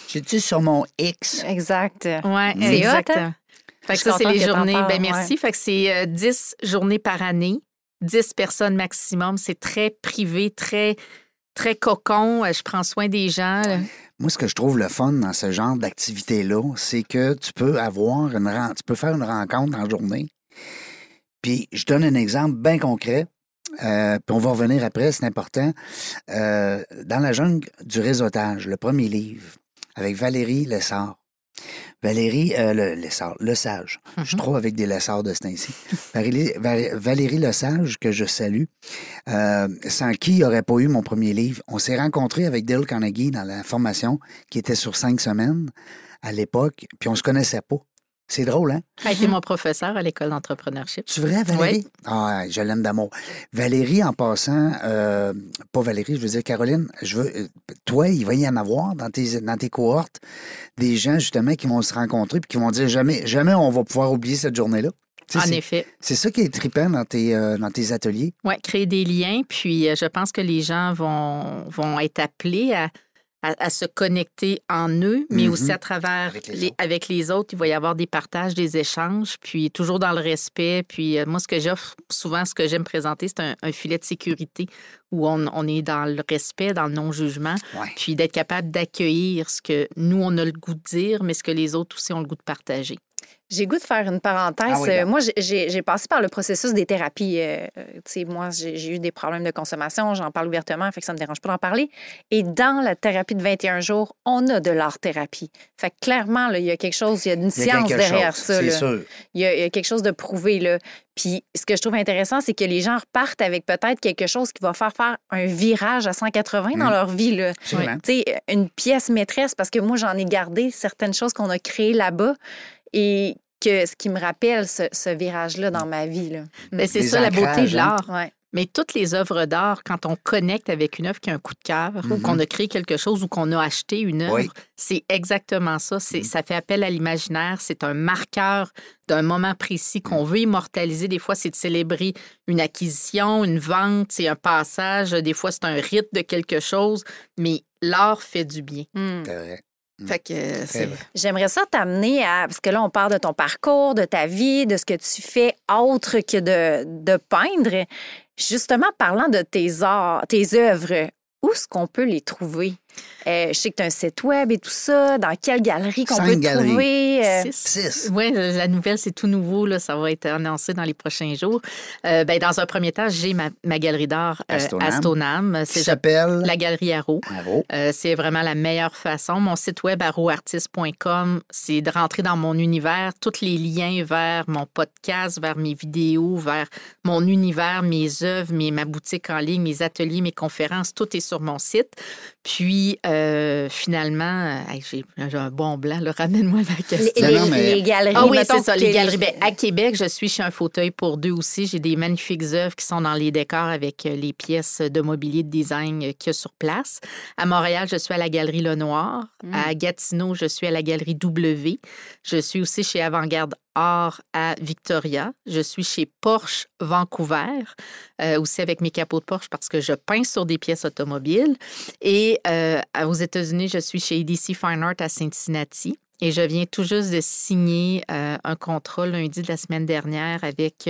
J'ai-tu sur mon X? Exact. Oui, C'est exactement. hot, hein? Fait que Je ça, c'est les journées. ben merci. Fait que c'est euh, 10 journées par année, 10 personnes maximum. C'est très privé, très, très cocon. Euh, Je prends soin des gens. Moi, ce que je trouve le fun dans ce genre d'activité-là, c'est que tu peux avoir une tu peux faire une rencontre en journée. Puis je donne un exemple bien concret. euh, puis on va revenir après, c'est important. Euh, dans la jungle du réseautage, le premier livre, avec Valérie Lessard. Valérie, euh, le, Lessard, Le Sage. Je Mhm. trop avec des Lessards de ce temps-ci. Valérie, Va- Valérie Le Sage, que je salue, euh, sans qui il n'y aurait pas eu mon premier livre. On s'est rencontrés avec Dale Carnegie dans la formation qui était sur cinq semaines à l'époque, puis on se connaissait pas. C'est drôle, hein? Elle été mon professeur à l'école d'entrepreneurship. Tu vrai, Valérie? Ah, je l'aime d'amour. Valérie, en passant, euh, pas Valérie, je veux dire Caroline, je veux, euh, toi, il va y en avoir dans tes, dans tes cohortes des gens, justement, qui vont se rencontrer puis qui vont dire jamais, jamais on va pouvoir oublier cette journée-là. Tu sais, En c'est- effet. C'est ça qui est trippant dans tes, euh, dans tes ateliers. Oui, créer des liens. Puis euh, je pense que les gens vont, vont être appelés à, à- à se connecter en eux, mais Mhm. aussi à travers Avec les les, autres. avec les autres. Il va y avoir des partages, des échanges, puis toujours dans le respect. Puis euh, moi, ce que j'offre souvent, ce que j'aime présenter, c'est un, un filet de sécurité où on, on est dans le respect, dans le non-jugement, Ouais. puis d'être capable d'accueillir ce que nous, on a le goût de dire, mais ce que les autres aussi ont le goût de partager. J'ai goût de faire une parenthèse. Ah oui, Euh, moi, j'ai- passé par le processus des thérapies. Euh, moi, j'ai eu des problèmes de consommation. J'en parle ouvertement, fait que ça me dérange pas d'en parler. Et dans la thérapie de 21 jours, on a de l'art-thérapie. Fait que clairement, il y a quelque chose, il y a une Il y a science derrière chose, ça. Il y, a, il y a quelque chose de prouvé, là. Puis ce que je trouve intéressant, c'est que les gens repartent avec peut-être quelque chose qui va faire faire un virage à 180 dans Mm. leur vie, là. Une pièce maîtresse, parce que moi, j'en ai gardé certaines choses qu'on a créées là-bas et que ce qui me rappelle ce, ce virage-là dans ma vie, là. Mais c'est Des ça la beauté de hein. l'art. Ouais. Mais toutes les œuvres d'art, quand on connecte avec une œuvre qui a un coup de cœur, ou Mhm. qu'on a créé quelque chose ou qu'on a acheté une œuvre, Oui. c'est exactement ça. C'est, Mhm. Ça fait appel à l'imaginaire. C'est un marqueur d'un moment précis qu'on veut immortaliser. Des fois, c'est de célébrer une acquisition, une vente, c'est un passage. Des fois, c'est un rite de quelque chose. Mais l'art fait du bien. Hmm. C'est vrai. Mm. Fait que c'est... J'aimerais ça t'amener à. Parce que là, on parle de ton parcours, de ta vie, de ce que tu fais autre que de, de peindre. Justement, parlant de tes arts, tes œuvres, où est-ce qu'on peut les trouver? Euh, je sais que tu as un site web et tout ça. Dans quelle galerie qu'on peut galeries. trouver? Euh, Six. Six. Oui, la nouvelle, c'est tout nouveau. Là, ça va être annoncé dans les prochains jours. Euh, ben, dans un premier temps, j'ai ma, ma galerie d'art euh, Astonam. Qui C'est s'appelle? la galerie Arrow. Euh, c'est vraiment la meilleure façon. Mon site web arrowartist.com, c'est de rentrer dans mon univers, tous les liens vers mon podcast, vers mes vidéos, vers mon univers, mes œuvres, mes, ma boutique en ligne, mes ateliers, mes conférences, tout est sur mon site. Puis euh, finalement, euh, hey, j'ai un bon blanc, là, ramène-moi la les, question. Les- non, mais- les galeries. Ah oui, c'est ça, les galeries. Ben, à Québec, je suis chez un fauteuil pour deux aussi. J'ai des magnifiques œuvres qui sont dans les décors avec euh, les pièces de mobilier de design qu'il y a sur place. À Montréal, je suis à la galerie Le Noir. Mm. À Gatineau, je suis à la galerie W. Je suis aussi chez Avant-Garde Art à Victoria. Je suis chez Porsche Vancouver, euh, aussi avec mes capots de Porsche parce que je peins sur des pièces automobiles. Et euh, aux États-Unis, je suis chez EDC Fine Art à Cincinnati. Et je viens tout juste de signer euh, un contrat lundi de la semaine dernière avec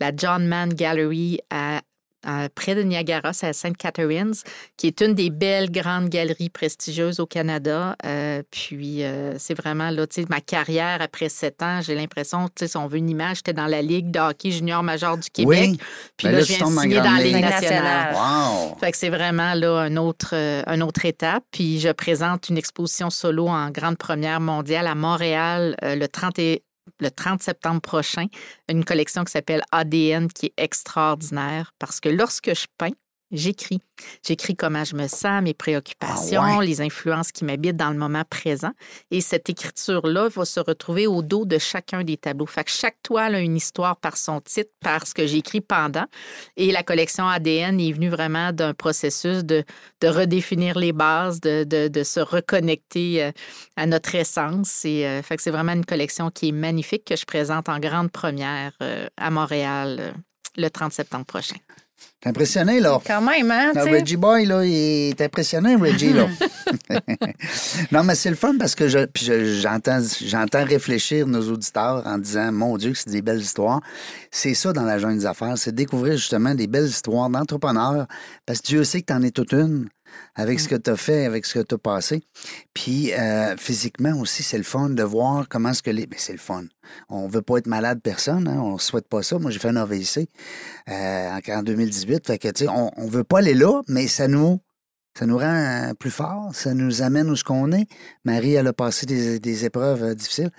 la John Mann Gallery à à- près de Niagara, c'est à St. Catharines, qui est une des belles grandes galeries prestigieuses au Canada. Euh, puis, euh, c'est vraiment là, tu sais, ma carrière après sept ans, j'ai l'impression, tu sais, si on veut une image, j'étais dans la Ligue de hockey junior major du Québec. Oui. Puis Ben là, là, je viens de dans signer dans grande la Ligue ligue. nationale. Wow! Fait que c'est vraiment là un autre, euh, une autre étape. Puis je présente une exposition solo en grande première mondiale à Montréal euh, le 30 et- le 30 septembre prochain, une collection qui s'appelle ADN qui est extraordinaire parce que lorsque je peins, j'écris. J'écris comment je me sens, mes préoccupations, Ah ouais. les influences qui m'habitent dans le moment présent. Et cette écriture-là va se retrouver au dos de chacun des tableaux. Fait que chaque toile a une histoire par son titre, par ce que j'ai écrit pendant. Et la collection ADN est venue vraiment d'un processus de, de redéfinir les bases, de, de- de se reconnecter euh, à notre essence. Et, euh, fait que c'est vraiment une collection qui est magnifique que je présente en grande première euh, à Montréal euh, le 30 septembre prochain. T'es impressionné, là? Quand même, hein? Sais. Reggie Boy, là, il est impressionnant, Reggie, là. non, mais c'est le fun parce que je, puis je- j'entends, j'entends réfléchir nos auditeurs en disant, mon Dieu, que c'est des belles histoires. C'est ça dans la jungle des affaires, c'est découvrir justement des belles histoires d'entrepreneurs parce que Dieu sait que tu en es toute une avec ce que tu as fait, avec ce que tu as passé. Puis euh, physiquement aussi, c'est le fun de voir comment est-ce que les... Mais c'est le fun. On veut pas être malade personne, hein? on souhaite pas ça. Moi, j'ai fait un AVC euh, en- en 2018. Fait que, tu sais, on, on veut pas aller là, mais ça nous, ça nous rend euh, plus forts, ça nous amène où ce qu'on est. Marie, elle a passé des, des épreuves difficiles.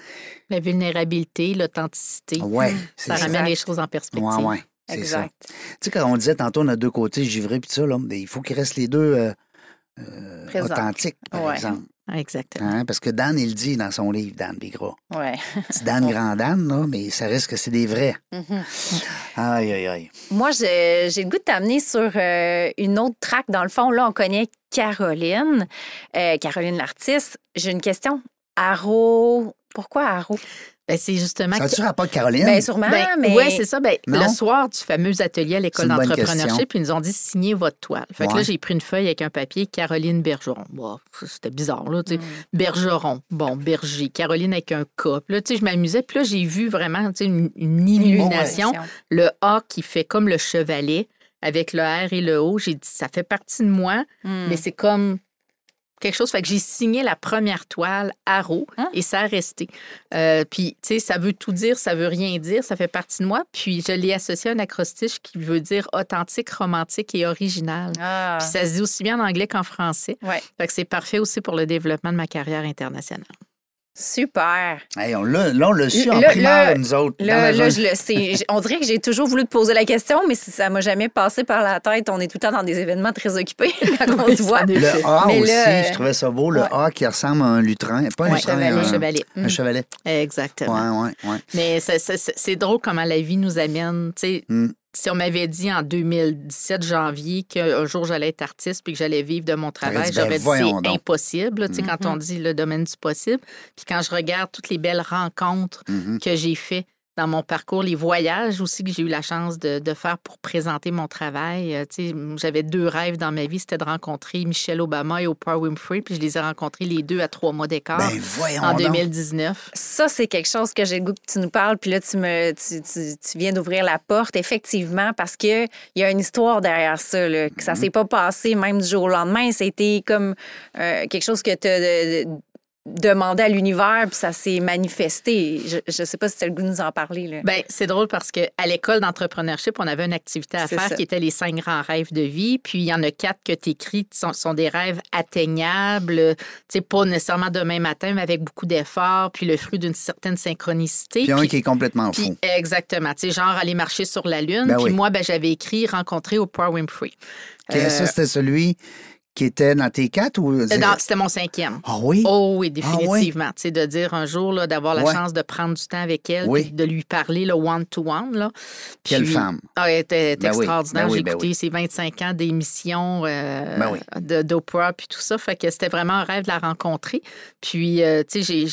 La vulnérabilité, l'authenticité, Ouais, c'est ça ça. ramène les choses en perspective. Ouais, ouais, c'est ça. Exact. Tu sais, quand on disait tantôt, on a deux côtés, givré puis tout ça, là, mais il faut qu'il reste les deux euh, euh, Présents. authentiques, par Ouais. exemple. Exactement. Hein, Parce que Dan, il le dit dans son livre, Dan Bigra. Ouais. C'est Dan Grand Dan, là, mais ça reste que c'est des vrais. Mhm. Aïe, aïe, aïe. Moi, j'ai le goût de t'amener sur euh, une autre track. Dans le fond, là, on connaît Caroline, euh, Caroline l'artiste. J'ai une question. Arrow, pourquoi Arrow? Ben, c'est justement Ça que- a-tu rapport Caroline? Bien sûrement, Ben, mais. Oui, c'est ça. Ben, le soir du fameux atelier à l'école d'entrepreneurship, ils nous ont dit signez votre toile. Fait que là, j'ai pris une feuille avec un papier Caroline Bergeron. Bon, c'était bizarre, là. tu sais. Bergeron. Bon, berger. Caroline avec un. Puis là, tu sais, je m'amusais. Puis là, j'ai vu vraiment tu une, une illumination. Le A qui fait comme le chevalet avec le R et le O. J'ai dit, ça fait partie de moi, Hmm. mais c'est comme quelque chose. Fait que j'ai signé la première toile Arrow Hein? et ça a resté. Euh, puis, tu sais, ça veut tout dire, ça veut rien dire, ça fait partie de moi. Puis, je l'ai associé à un acrostiche qui veut dire authentique, romantique et original. Ah. Puis, ça se dit aussi bien en anglais qu'en français. Ouais. Fait que c'est parfait aussi pour le développement de ma carrière internationale. Super. Hey, on l'a, là, on l'a su en Là- primaire, là- nous autres. dans Là, je le sais. On dirait que j'ai toujours voulu te poser la question, mais ça m'a jamais passé par la tête. On est tout le temps dans des événements très occupés quand on Oui, se voit. Le A Mais aussi, je trouvais ça beau. Le ouais. A qui ressemble à un lutrin. Pas un Ouais, lutrin, chevalet, un, chevalet. un chevalet. Exactement. Ouais, ouais, ouais. Mais c'est drôle comment la vie nous amène. Tu sais, Mm. Si on m'avait dit en 2017 janvier qu'un jour j'allais être artiste puis que j'allais vivre de mon travail, dit, ben, j'aurais dit c'est impossible. Tu sais, Quand on dit le domaine du possible. Puis quand je regarde toutes les belles rencontres Mhm. que j'ai faites dans mon parcours, les voyages aussi que j'ai eu la chance de, de faire pour présenter mon travail. Euh, tu sais, J'avais deux rêves dans ma vie, c'était de rencontrer Michelle Obama et Oprah Winfrey, puis je les ai rencontrés les deux à trois mois d'écart Ben, en donc. 2019. Ça, c'est quelque chose que j'ai le goût que tu nous parles. Puis là, tu, me, tu, tu- tu viens d'ouvrir la porte, effectivement, parce qu'il y a une histoire derrière ça. Là, que ça s'est pas passé même du jour au lendemain. C'était comme euh, quelque chose que tu as demandé à l'univers, puis ça s'est manifesté. Je ne sais pas si tu as le goût de nous en parler. Là. Ben, c'est drôle parce qu'à l'école d'entrepreneurship, on avait une activité à faire ça. qui était les cinq grands rêves de vie. Puis il y en a quatre que tu écris, sont, sont des rêves atteignables, tu sais, pas nécessairement demain matin, mais avec beaucoup d'efforts, puis le fruit d'une certaine synchronicité. Puis un Puis- qui est complètement puis- fou. exactement. Tu sais, genre aller marcher sur la Lune. Ben puis oui. moi, ben, j'avais écrit rencontrer Oprah Winfrey. Ok, Euh, Ça, c'était celui qui était dans tes quatre ou. dans- C'était mon cinquième. Ah oui? Oh oui, Ah définitivement. Tu sais, de dire un jour, là, d'avoir la Ouais. chance de prendre du temps avec elle, Oui. de lui parler, le one-to-one. là. Quelle Puis- femme. Ah, elle était, Ben extraordinaire. ben J'ai ben écouté oui. ses 25 ans d'émissions euh, de- d'Oprah, puis tout ça. Fait que c'était vraiment un rêve de la rencontrer. Puis, euh, tu sais,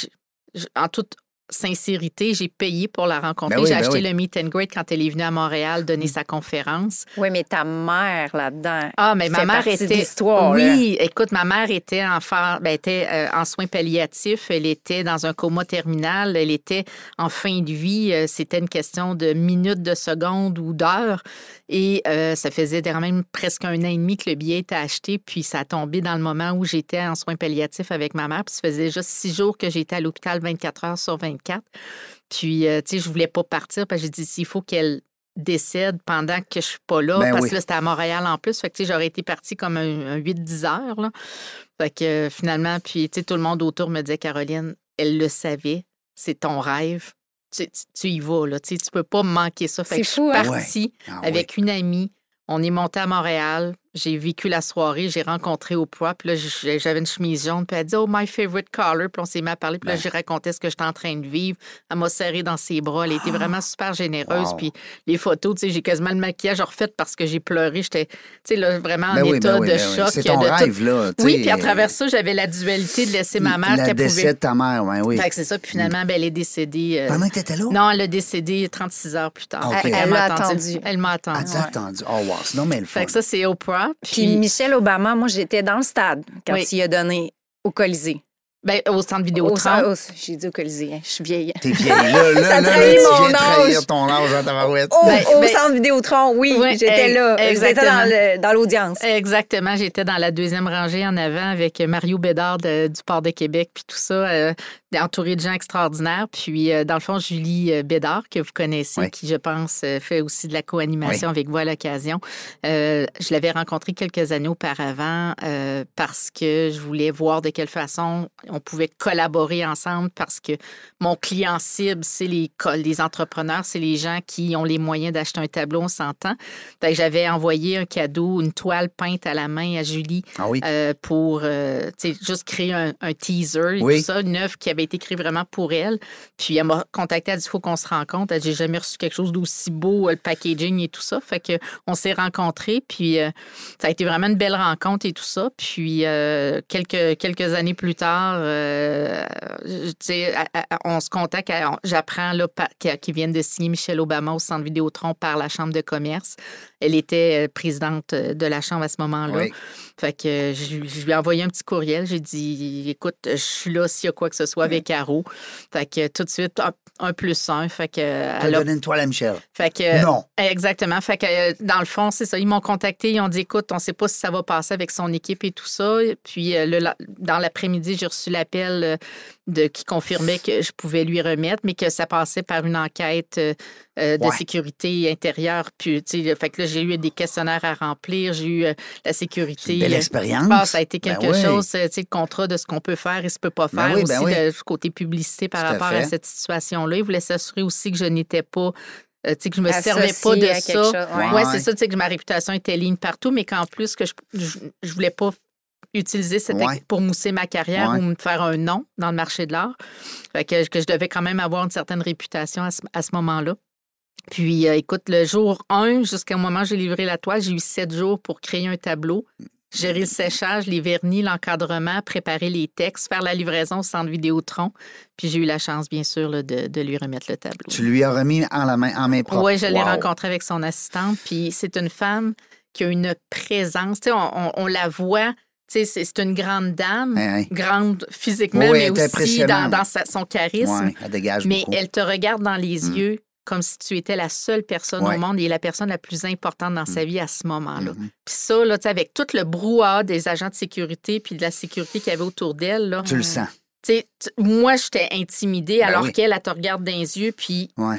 en toute sincérité, j'ai payé pour la rencontrer. Ben oui, j'ai ben acheté oui. le meet and greet quand elle est venue à Montréal donner sa conférence. Oui, mais ta mère là-dedans. Ah, mais ma mère était. là. Oui, écoute, ma mère était en, fa- ben, était, euh, en soins palliatifs. Elle était dans un coma terminal. Elle était en fin de vie. Euh, C'était une question de minutes, de secondes ou d'heures. Et euh, ça faisait quand même presque un an et demi que le billet était acheté. Puis ça a tombé dans le moment où j'étais en soins palliatifs avec ma mère. Puis ça faisait juste six jours que j'étais à l'hôpital 24 heures sur 24. Puis, euh, tu sais, je voulais pas partir parce que j'ai dit, s'il faut qu'elle décède pendant que je suis pas là, Ben parce oui. que là, c'était à Montréal en plus. Fait que, tu sais, j'aurais été partie comme un, un 8-10 heures, là. Fait que euh, finalement, puis, tu sais, tout le monde autour me disait, Caroline, elle le savait, c'est ton rêve. Tu, tu- tu y vas, là. Tu sais, tu peux pas manquer ça. Fait C'est que je fou, suis hein? partie Ah oui. avec une amie. On est monté à Montréal. J'ai vécu la soirée. J'ai rencontré Oprah. Puis là, j'ai- j'avais une chemise jaune. Puis elle dit, Oh, my favorite color. Puis on s'est mis à parler. Puis là, Ben. j'ai raconté ce que j'étais en train de vivre. Elle m'a serré dans ses bras. Elle était vraiment super généreuse. Wow. Puis les photos, tu sais, j'ai quasiment le maquillage refait parce que j'ai pleuré. J'étais, tu sais, là, vraiment en Ben oui, état ben oui, de ben oui. choc. C'est ton de tout- rêve, là. tu Oui, puis à travers ça, j'avais la dualité de laisser ma mère La décès pouvait. de ta mère, ouais, oui. Fait que c'est ça. Puis finalement, ben, elle est décédée. euh, Pendant que t'étais là? Non, elle a décédé 36 heures plus tard. Ah. Elle- elle m'a attendu. Elle m'a Ah, attendu. t'as attendu. Oh, wow. Sinon, mais le. Fait que ça, c'est Oprah. Puis Puis, Michel Obama, moi, j'étais dans le stade quand Oui. il a donné au Colisée. Ben, au centre Au Vidéotron. au- J'ai dit au Colisée, hein, je suis vieille. T'es vieille. Là, là, Ça là, trahit là, tu mon viens trahir âge. ton âge en tabarouette. Au, Ben, au ben- centre Vidéotron, oui, j'étais là. J'étais exactement. dans le- dans l'audience. Exactement. J'étais dans la deuxième rangée en avant avec Mario Bédard de- du Port de Québec, puis tout ça, euh, entouré de gens extraordinaires. Puis, euh, dans le fond, Julie euh, Bédard, que vous connaissez, Oui. qui, je pense, euh, fait aussi de la co-animation avec vous à l'occasion. Euh, je l'avais rencontrée quelques années auparavant euh, parce que je voulais voir de quelle façon on pouvait collaborer ensemble parce que mon client cible, c'est les, les entrepreneurs, c'est les gens qui ont les moyens d'acheter un tableau, on s'entend. J'avais envoyé un cadeau, une toile peinte à la main à Julie Ah oui. euh, pour euh, juste créer un, un teaser et Oui. tout ça, une œuvre qui avait été créée vraiment pour elle. Puis elle m'a contacté, elle a dit faut qu'on se rencontre. Elle dit j'ai jamais reçu quelque chose d'aussi beau, euh, le packaging et tout ça. Fait que on s'est rencontrés, puis euh, ça a été vraiment une belle rencontre et tout ça. Puis quelques, quelques années plus tard, euh, on se contacte, j'apprends qu'ils viennent de signer Michelle Obama au Centre Vidéotron par la Chambre de commerce. Elle était euh, présidente euh, de la Chambre à ce moment-là. Oui. Fait que euh, je, je lui ai envoyé un petit courriel. J'ai dit, écoute, je suis là s'il y a quoi que ce soit avec Caro. Fait que tout de suite, un, un plus un. Fait que, elle a- donné une toile à Michel. fait que, Non. Exactement. Fait que, dans le fond, c'est ça. Ils m'ont contacté. Ils ont dit, écoute, on ne sait pas si ça va passer avec son équipe et tout ça. Puis, le dans l'après-midi, j'ai reçu l'appel de, qui confirmait que je pouvais lui remettre, mais que ça passait par une enquête euh, de Ouais. sécurité intérieure. Puis, fait que là, j'ai eu des questionnaires à remplir. J'ai eu euh, la sécurité. Belle euh, expérience. ça a été Ben quelque oui. chose, euh, tu sais, le contrat de ce qu'on peut faire et ce qu'on peut pas Ben faire oui, aussi, ben oui. de- côté publicité par Tout rapport à, cette situation-là. Il voulait s'assurer aussi que je n'étais pas, euh, que je me Associé servais pas de ça. chose, ouais. Ouais, Ouais. c'est ça, tu sais, que ma réputation était ligne partout, mais qu'en plus, que je, je, je voulais pas utiliser cette pour mousser ma carrière ou me faire un nom dans le marché de l'art. Que, que je devais quand même avoir une certaine réputation à ce, à ce moment-là. Puis, euh, écoute, le jour 1, jusqu'au moment où j'ai livré la toile, j'ai eu sept jours pour créer un tableau, gérer le séchage, les vernis, l'encadrement, préparer les textes, faire la livraison au centre Vidéotron. Puis, j'ai eu la chance, bien sûr, là, de, de lui remettre le tableau. Tu lui as remis en, la main, en main propre. Oui, je l'ai Wow. rencontrée avec son assistante. Puis c'est une femme qui a une présence. Tu sais, on, on- on la voit. Tu sais, c'est une grande dame, Hein, hein. grande physiquement, Oui, mais aussi dans, impressionnante. dans sa- son charisme. Ouais, elle dégage mais beaucoup. elle te regarde dans les Mm. yeux comme si tu étais la seule personne Ouais. au monde et la personne la plus importante dans sa vie à ce moment-là. Mhm. Puis ça, là, avec tout le brouhaha des agents de sécurité puis de la sécurité qu'il y avait autour d'elle, là, Tu le sens. Tu sais, tu- moi, j'étais intimidée Ben alors oui. qu'elle, elle te regarde dans les yeux, puis Ouais.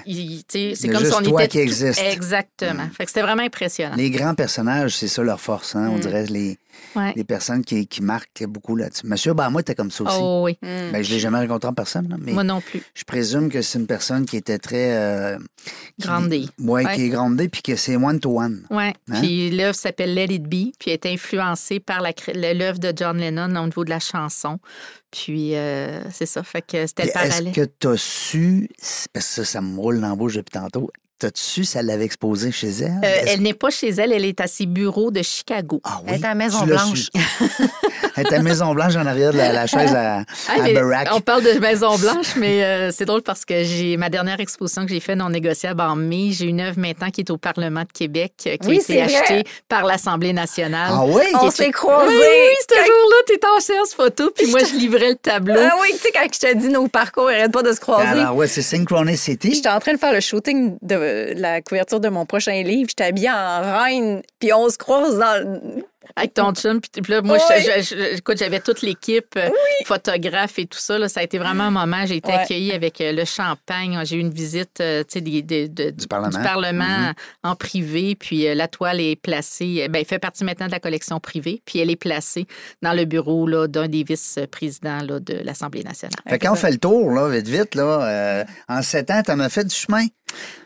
c'est comme si on toi était. qui existe. Exactement. Mm. Fait que c'était vraiment impressionnant. Les grands personnages, c'est ça leur force. Hein? On Mm. dirait les, Ouais. les personnes qui, qui marquent beaucoup là-dessus. Monsieur Obama était comme ça aussi. Oh oui. Hmm. Ben, je ne l'ai jamais rencontré en personne, là, mais Moi non plus. je présume que c'est une personne qui était très. Euh, qui- Grandée. Ouais, Ouais. qui est grandée, puis que c'est one-to-one. Ouais. Hein? Puis l'œuvre s'appelle Let It Be, puis elle est influencée par l'œuvre de John Lennon au niveau de la chanson. Puis euh, c'est ça. Fait que c'était le Puis Est-ce parallèle. que tu as su, parce que ça, ça me roule dans la bouche depuis tantôt, t'as-tu su si elle l'avait exposé chez elle? Euh, elle n'est pas chez elle, elle est à ses bureaux de Chicago. Ah Elle est à la tu Maison l'as Blanche. su. elle est à la Maison Blanche en arrière de la, la chaise à, Ah, à Barack. on parle de Maison Blanche, mais euh, c'est drôle parce que j'ai ma dernière exposition que j'ai faite non négociable en mai. J'ai une œuvre maintenant qui est au Parlement de Québec, euh, qui Oui, a été vrai. achetée par l'Assemblée nationale. Ah oui? On est- s'est Oui, croisés. oui, ce Quand- jour-là, tu étais en séance photo, puis moi, je livrais le tableau. Ah oui, tu sais, quand je te dis nos parcours, arrête pas de se croiser. Alors, ouais, c'est Synchronicity. J'étais en train de faire le shooting de la couverture de mon prochain livre. J'étais habillée en reine, puis on se croise dans le- Avec ton chum. Puis, là, moi, Oui. je- je- je- écoute, j'avais toute l'équipe, euh, photographe et tout ça. Là, ça a été vraiment un moment. J'ai été Ouais. accueillie avec euh, le champagne. J'ai eu une visite euh, tu des- de- Du Parlement. Mm-hmm. Parlement en privé. Puis euh, la toile est placée. Ben, elle fait partie maintenant de la collection privée. Puis elle est placée dans le bureau là, d'un des vice-présidents là, de l'Assemblée nationale. Fait qu'on fait le tour, là, vite, vite, là. euh, en sept ans, t'en as fait du chemin?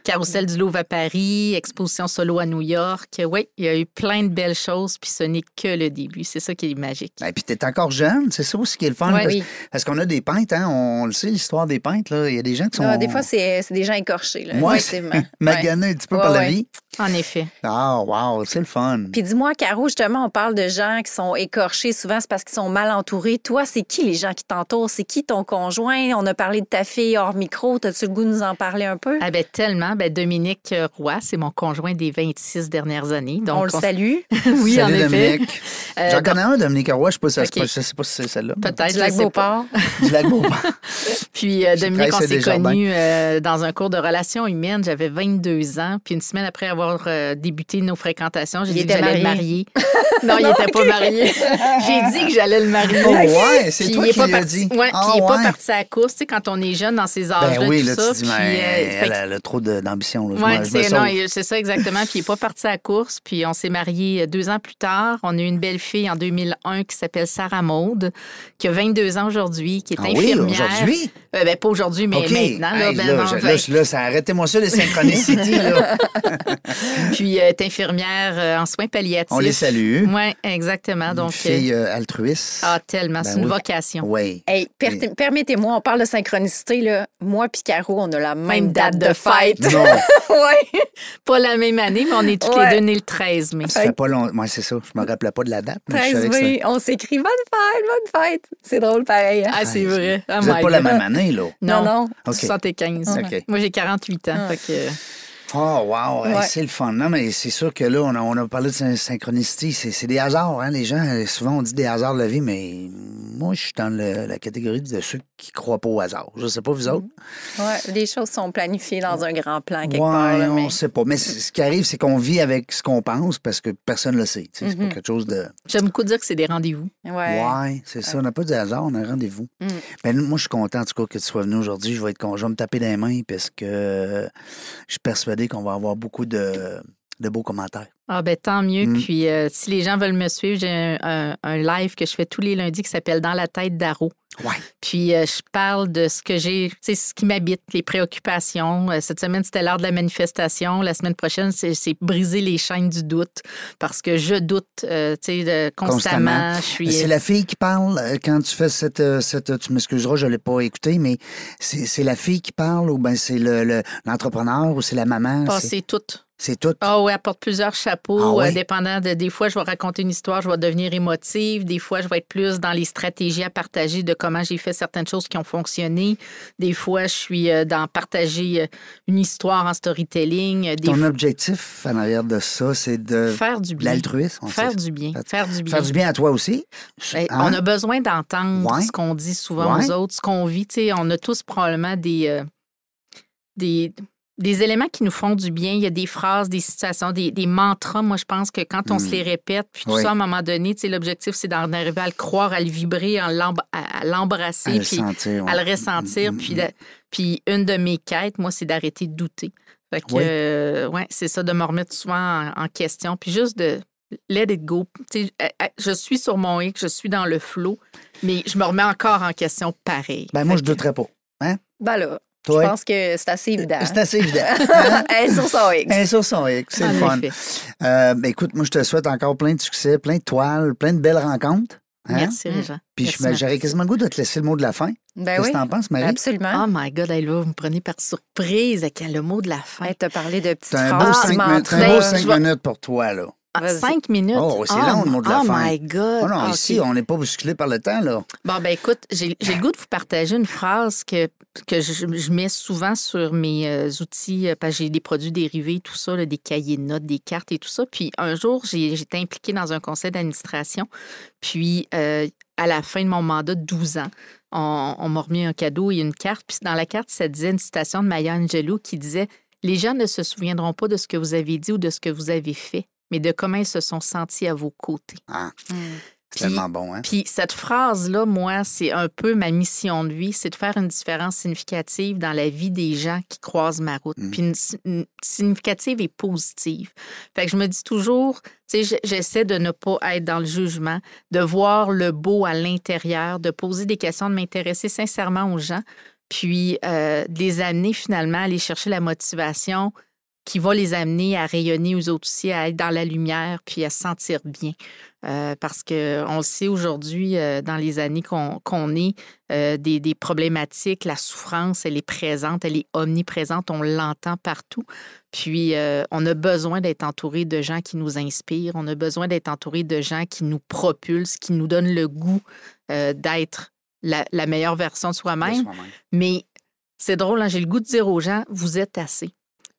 Carousel du Louvre à Paris, exposition solo à New York. Oui, il y a eu plein de belles choses. Puis ce n'est que le début. C'est ça qui est magique. Et puis, t'es encore jeune, c'est ça aussi qui est le fun. Ouais. parce, Oui. parce qu'on a des peintres, hein, on, le sait, l'histoire des peintres, là. Il y a des gens qui sont. Ah, des fois, c'est c'est des gens écorchés, là, Ouais, effectivement. Ouais. maganés un petit peu Ouais, par la vie. En effet. Ah, wow, c'est le fun. Puis dis-moi, Caro, justement, on parle de gens qui sont écorchés. Souvent, c'est parce qu'ils sont mal entourés. Toi, c'est qui les gens qui t'entourent? C'est qui ton conjoint? On a parlé de ta fille hors micro. T'as-tu le goût de nous en parler un peu? Ah ben tellement. Ben Dominique Roy, c'est mon conjoint des 26 dernières années. Donc, on le salue. oui, en Salut, effet. Dominique. Euh, J'en connais un, Dominique Roy, je sais pas, si- OK. je sais pas si c'est celle-là. Peut-être, Du je lac sais pas. Beauport. Du lac Beauport. Puis euh, Dominique, on s'est connus euh, dans un cours de relations humaines. J'avais 22 ans. Puis une semaine après avoir euh, débuté nos fréquentations, j'ai dit que j'allais le marier. non, il n'était pas marié. j'ai dit que j'allais le marier. Oh, ouais, c'est toi qui pas l'as dit. Ouais, Ah, puis il n'est pas parti à la course. Tu sais, quand on est jeune dans ces âges-là, Ben oui, tout ça. Trop d'ambition. Oui, c'est ça exactement. Puis il n'est pas parti à la course. Puis on s'est mariés deux ans plus tard. On a eu une belle fille en 2001 qui s'appelle Sarah Maude, qui a 22 ans aujourd'hui, qui est Ah oui, infirmière. aujourd'hui? Euh, ben, pas aujourd'hui, mais maintenant. Là, Hey, ben, là, non, je- là, je- là, ça arrêtez-moi ça, les synchronicités. là. Puis est infirmière euh, en soins palliatifs. On les salue. Oui, exactement. Une Donc, fille euh, euh, altruiste. ah, tellement. Ben c'est une oui. vocation. Oui. Hey, per- Et- permettez-moi, on parle de synchronicité. Là. Moi puis Caro, on a la même, date, de fête. Non, ouais. Pas la même année, mais on est toutes Ouais. les deux nées le 13 mai. ça fait pas longtemps. Moi, c'est ça. Je me rappelais pas de la date. Mais je 13 savais que mai, on s'écrit bonne fête, bonne fête. C'est drôle pareil. hein? Ah, c'est vrai. Oh Vous n'êtes pas la même année, là. Non, non. OK. 75. OK. Moi, j'ai 48 ans. fait que- Oh, wow, hey, c'est le fun. Non, mais c'est sûr que là, on a, on a parlé de syn- synchronicité. C'est c'est des hasards, hein, les gens. Souvent, on dit des hasards de la vie, mais moi, je suis dans le- la catégorie de ceux qui croient pas au hasard. Je sais pas, vous autres. Ouais, les choses sont planifiées dans un grand plan quelque Ouais, part. là, on mais- sait pas. Mais ce qui arrive, c'est qu'on vit avec ce qu'on pense parce que personne ne le sait. C'est pas quelque chose de. J'aime beaucoup dire que c'est des rendez-vous. Ouais. Ouais, c'est ça. On n'a pas de hasard, on a un rendez-vous. Mm. Ben, moi, je suis content, en tout cas, que tu sois venu aujourd'hui. Je vais être con- je vais me taper des mains parce que je suis persuadé qu'on va avoir beaucoup de, de beaux commentaires. Ah ben tant mieux. Mm. Puis euh, si les gens veulent me suivre, j'ai un, un- un live que je fais tous les lundis qui s'appelle Dans la tête d'Aro. Ouais. Puis euh, je parle de ce que j'ai, sais, ce qui m'habite, les préoccupations. Euh, cette semaine, c'était l'heure de la manifestation. La semaine prochaine, c'est c'est briser les chaînes du doute parce que je doute, euh, tu sais, de- constamment. C'est la fille qui parle euh, quand tu fais cette. euh, cette tu m'excuseras, je ne l'ai pas écouté, mais c'est c'est la fille qui parle ou ben c'est l'entrepreneur le, l'entrepreneur ou c'est la maman? c'est- passer tout. C'est tout. Ah oui, elle porte plusieurs chapeaux, Ah euh, dépendant de. Des fois, je vais raconter une histoire, je vais devenir émotive. Des fois, je vais être plus dans les stratégies à partager de comment j'ai fait certaines choses qui ont fonctionné. Des fois, je suis euh, dans partager euh, une histoire en storytelling. Des Ton fois, objectif en arrière de ça, c'est de faire du bien. l'altruisme. on Faire sait. du bien. Faire- du bien. Faire du bien à toi aussi. Ben, Hein? On a besoin d'entendre Ouais. ce qu'on dit souvent Ouais. aux autres, ce qu'on vit. Tu sais, on a tous probablement des, euh, des, des éléments qui nous font du bien. Il y a des phrases, des situations, des, des mantras. Moi, je pense que quand on se les répète, puis tout. Oui. ça, à un moment donné, tu sais, l'objectif, c'est d'en arriver à le croire, à le vibrer, à l'emb- à- à l'embrasser, À le puis sentir, ouais. à le ressentir. Mm, mm, Puis, mm. une de mes quêtes, moi, c'est d'arrêter de douter. Fait que, Oui. euh, ouais, c'est ça, de me remettre souvent en, en question. Puis juste de let it go. Tu sais, euh, je suis sur mon X, je suis dans le flot, mais je me remets encore en question pareil. Ben, moi, je que- douterais pas. Ben là, Toi? je pense que c'est assez évident. C'est assez évident. Hein? Elle est sur son X. Un sur son X, c'est le fun. Euh, ben, écoute, moi, je te souhaite encore plein de succès, plein de toiles, plein de belles rencontres. hein? Merci, Régent. Puis Merci, je- j'aurais quasiment le goût de te laisser le mot de la fin. Ben Qu'est-ce oui. que t'en penses, Marie? Absolument. Oh my God, elle va, vous me prenez par surprise avec le mot de la fin. Hey, T'as parlé de petites C'est un beau phrases minutes, m'entraînent. un beau Ben, cinq je vais- minutes pour toi, là. Ah, cinq minutes. Oh, c'est long, le mot de la oh fin. my God. Oh non, Ah, ici, on n'est pas bousculé par le temps, là. Bon, ben écoute, j'ai le goût de vous partager une phrase que, que je, je mets souvent sur mes euh, outils, euh, parce que j'ai des produits dérivés, tout ça, là, des cahiers de notes, des cartes et tout ça. Puis un jour, j'ai- j'étais impliquée dans un conseil d'administration. Puis euh, à la fin de mon mandat de 12 ans, on, on m'a remis un cadeau et une carte. Puis dans la carte, ça disait une citation de Maya Angelou qui disait Les gens ne se souviendront pas de ce que vous avez dit ou de ce que vous avez fait, mais de comment ils se sont sentis à vos côtés. Ah, c'est Puis- tellement bon, hein? Puis cette phrase-là, moi, c'est un peu ma mission de vie, c'est de faire une différence significative dans la vie des gens qui croisent ma route. Mhm. Puis une, si- une significative et positive. Fait que je me dis toujours, tu sais, j'essaie de ne pas être dans le jugement, de voir le beau à l'intérieur, de poser des questions, de m'intéresser sincèrement aux gens, puis euh, de les amener finalement à aller chercher la motivation qui va les amener à rayonner eux autres aussi, à être dans la lumière, puis à se sentir bien. Euh, parce qu'on le sait aujourd'hui, euh, dans les années qu'on est, euh, des, des problématiques, la souffrance, elle est présente, elle est omniprésente, on l'entend partout. Puis, on a besoin d'être entouré de gens qui nous inspirent, on a besoin d'être entouré de gens qui nous propulsent, qui nous donnent le goût d'être la, la meilleure version de soi-même. Mais c'est drôle, hein, j'ai le goût de dire aux gens, vous êtes assez.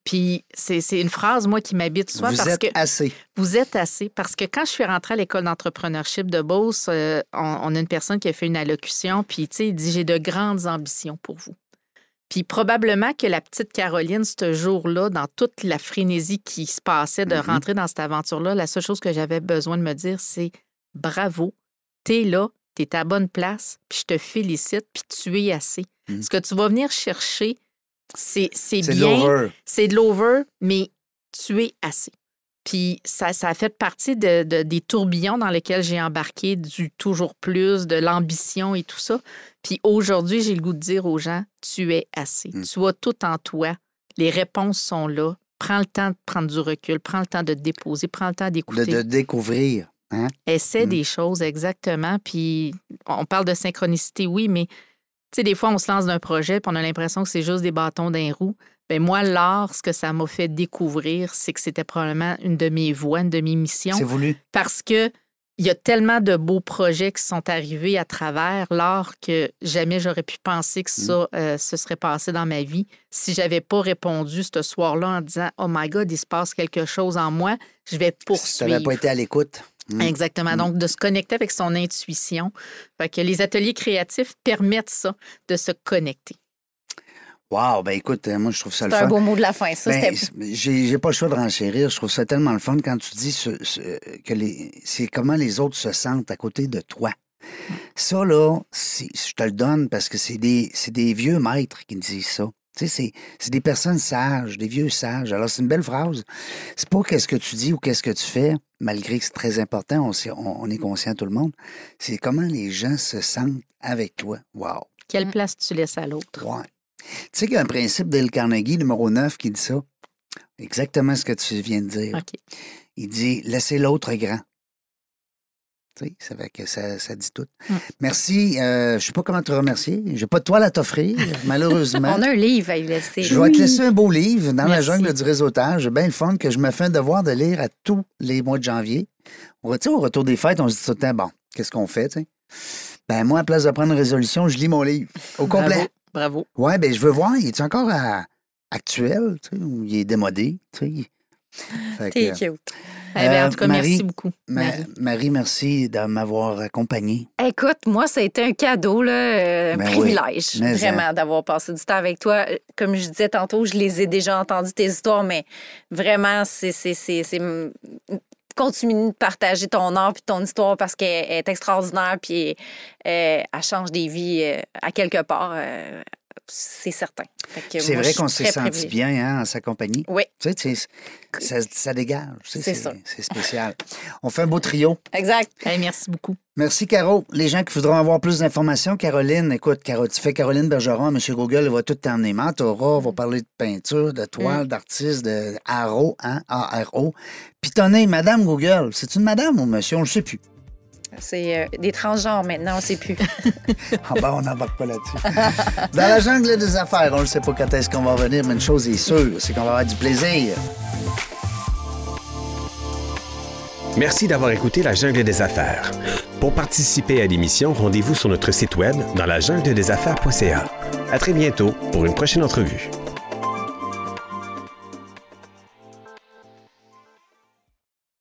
Puis c'est une phrase, moi, qui m'habite souvent Vous parce êtes que assez. vous êtes assez. Parce que quand je suis rentrée à l'école d'entrepreneurship de Beauce, euh, on, on a une personne qui a fait une allocution, puis tu sais, il dit J'ai de grandes ambitions pour vous. Puis probablement que la petite Caroline, ce jour-là, dans toute la frénésie qui se passait de Mhm. rentrer dans cette aventure-là, la seule chose que j'avais besoin de me dire, c'est bravo, t'es là, t'es à bonne place, puis je te félicite, puis tu es assez. Mhm. Ce que tu vas venir chercher, c'est c'est C'est de bien, l'over. c'est de l'over, mais tu es assez. Puis ça, ça a fait partie de, de- des tourbillons dans lesquels j'ai embarqué du toujours plus, de l'ambition et tout ça. Puis aujourd'hui, j'ai le goût de dire aux gens, tu es assez. Mm. Tu as tout en toi. Les réponses sont là. Prends le temps de prendre du recul, prends le temps de te déposer, prends le temps De, d'écouter. de découvrir. Hein? Essaie Mm. des choses, exactement. Puis on parle de synchronicité, oui, mais tu sais, des fois, on se lance d'un projet puis on a l'impression que c'est juste des bâtons d'un roue. Ben moi, l'art, ce que ça m'a fait découvrir, c'est que c'était probablement une de mes voies, une de mes missions. C'est voulu. Parce que il y a tellement de beaux projets qui sont arrivés à travers l'art que jamais j'aurais pu penser que ça euh, se serait passé dans ma vie si j'avais pas répondu ce soir-là en disant Oh my God, il se passe quelque chose en moi, je vais Si tu poursuivre. n'avais pas été à l'écoute. Mm. Exactement. Mm. Donc, de se connecter avec son intuition. Fait que les ateliers créatifs permettent ça, de se connecter. Wow, ben écoute, euh, moi, je trouve ça le C'est fun. un beau mot de la fin, ça. Ben, c'est- j'ai j'ai pas le choix de renchérir. Je trouve ça tellement le fun quand tu dis ce- ce- que les, c'est comment les autres se sentent à côté de toi. Ça, là, c'est- je te le donne parce que c'est des, c'est des vieux maîtres qui me disent ça. Tu sais, c'est- des personnes sages, des vieux sages. Alors, c'est une belle phrase. C'est pas qu'est-ce que tu dis ou qu'est-ce que tu fais, malgré que c'est très important, on, sait- on- on est conscient tout le monde. C'est comment les gens se sentent avec toi. Wow. Quelle Mm. place tu laisses à l'autre? Ouais. Tu sais qu'il y a un principe d'El Carnegie, numéro 9, qui dit ça. Exactement ce que tu viens de dire. OK. Il dit laissez l'autre grand. Ça fait que ça, ça dit tout. Mm. Merci. euh, je sais pas comment te remercier. J'ai pas de toile à t'offrir, malheureusement. On a un livre à y laisser. Je vais te laisser un beau livre dans la jungle du réseautage. Bien le fun que je me fais un devoir de lire à tous les mois de janvier. Sais, au retour des fêtes, on se dit tout le temps, bon, qu'est-ce qu'on fait, tu sais? Ben, moi, à place de prendre une résolution, je lis mon livre au complet. Bravo. Bravo. Ouais, ben je veux voir, il est encore à- actuel, tu sais, ou il est démodé, T'es cute. Eh bien, en Euh, tout cas, Marie, merci beaucoup. Ma- Marie. Marie, merci de m'avoir accompagné. Écoute, moi, ça a été un cadeau, là, euh, un Ben privilège, Mais, vraiment, d'avoir passé du temps avec toi. Comme je disais tantôt, je les ai déjà entendues, tes histoires, mais vraiment, c'est. Continue de partager ton art puis ton histoire parce qu'elle est extraordinaire puis euh, elle change des vies euh, à quelque part. euh, c'est certain. C'est vrai qu'on très senti bien hein, en sa compagnie. Oui, Tu sais, ça, ça dégage. tu sais, C'est ça. c'est spécial. On fait un beau trio. exact. Merci beaucoup. Merci, Caro. Les gens qui voudront avoir plus d'informations, Caroline, écoute, Caro, tu fais Caroline Bergeron, M. Google, il va tout t'emmener. Mentorat, on va parler de peinture, de toile, Mm. d'artiste, de aro, hein, A-R-O. Puis ton nez, Madame Google, c'est une madame ou monsieur? On le sait plus. C'est euh, des transgenres maintenant, on ne sait plus. Ah ben, on n'embarque pas là-dessus. Dans la jungle des affaires, on ne sait pas quand est-ce qu'on va revenir, mais une chose est sûre, c'est qu'on va avoir du plaisir. Merci d'avoir écouté La Jungle des Affaires. Pour participer à l'émission, rendez-vous sur notre site web dans la jungle des affaires.ca. À très bientôt pour une prochaine entrevue.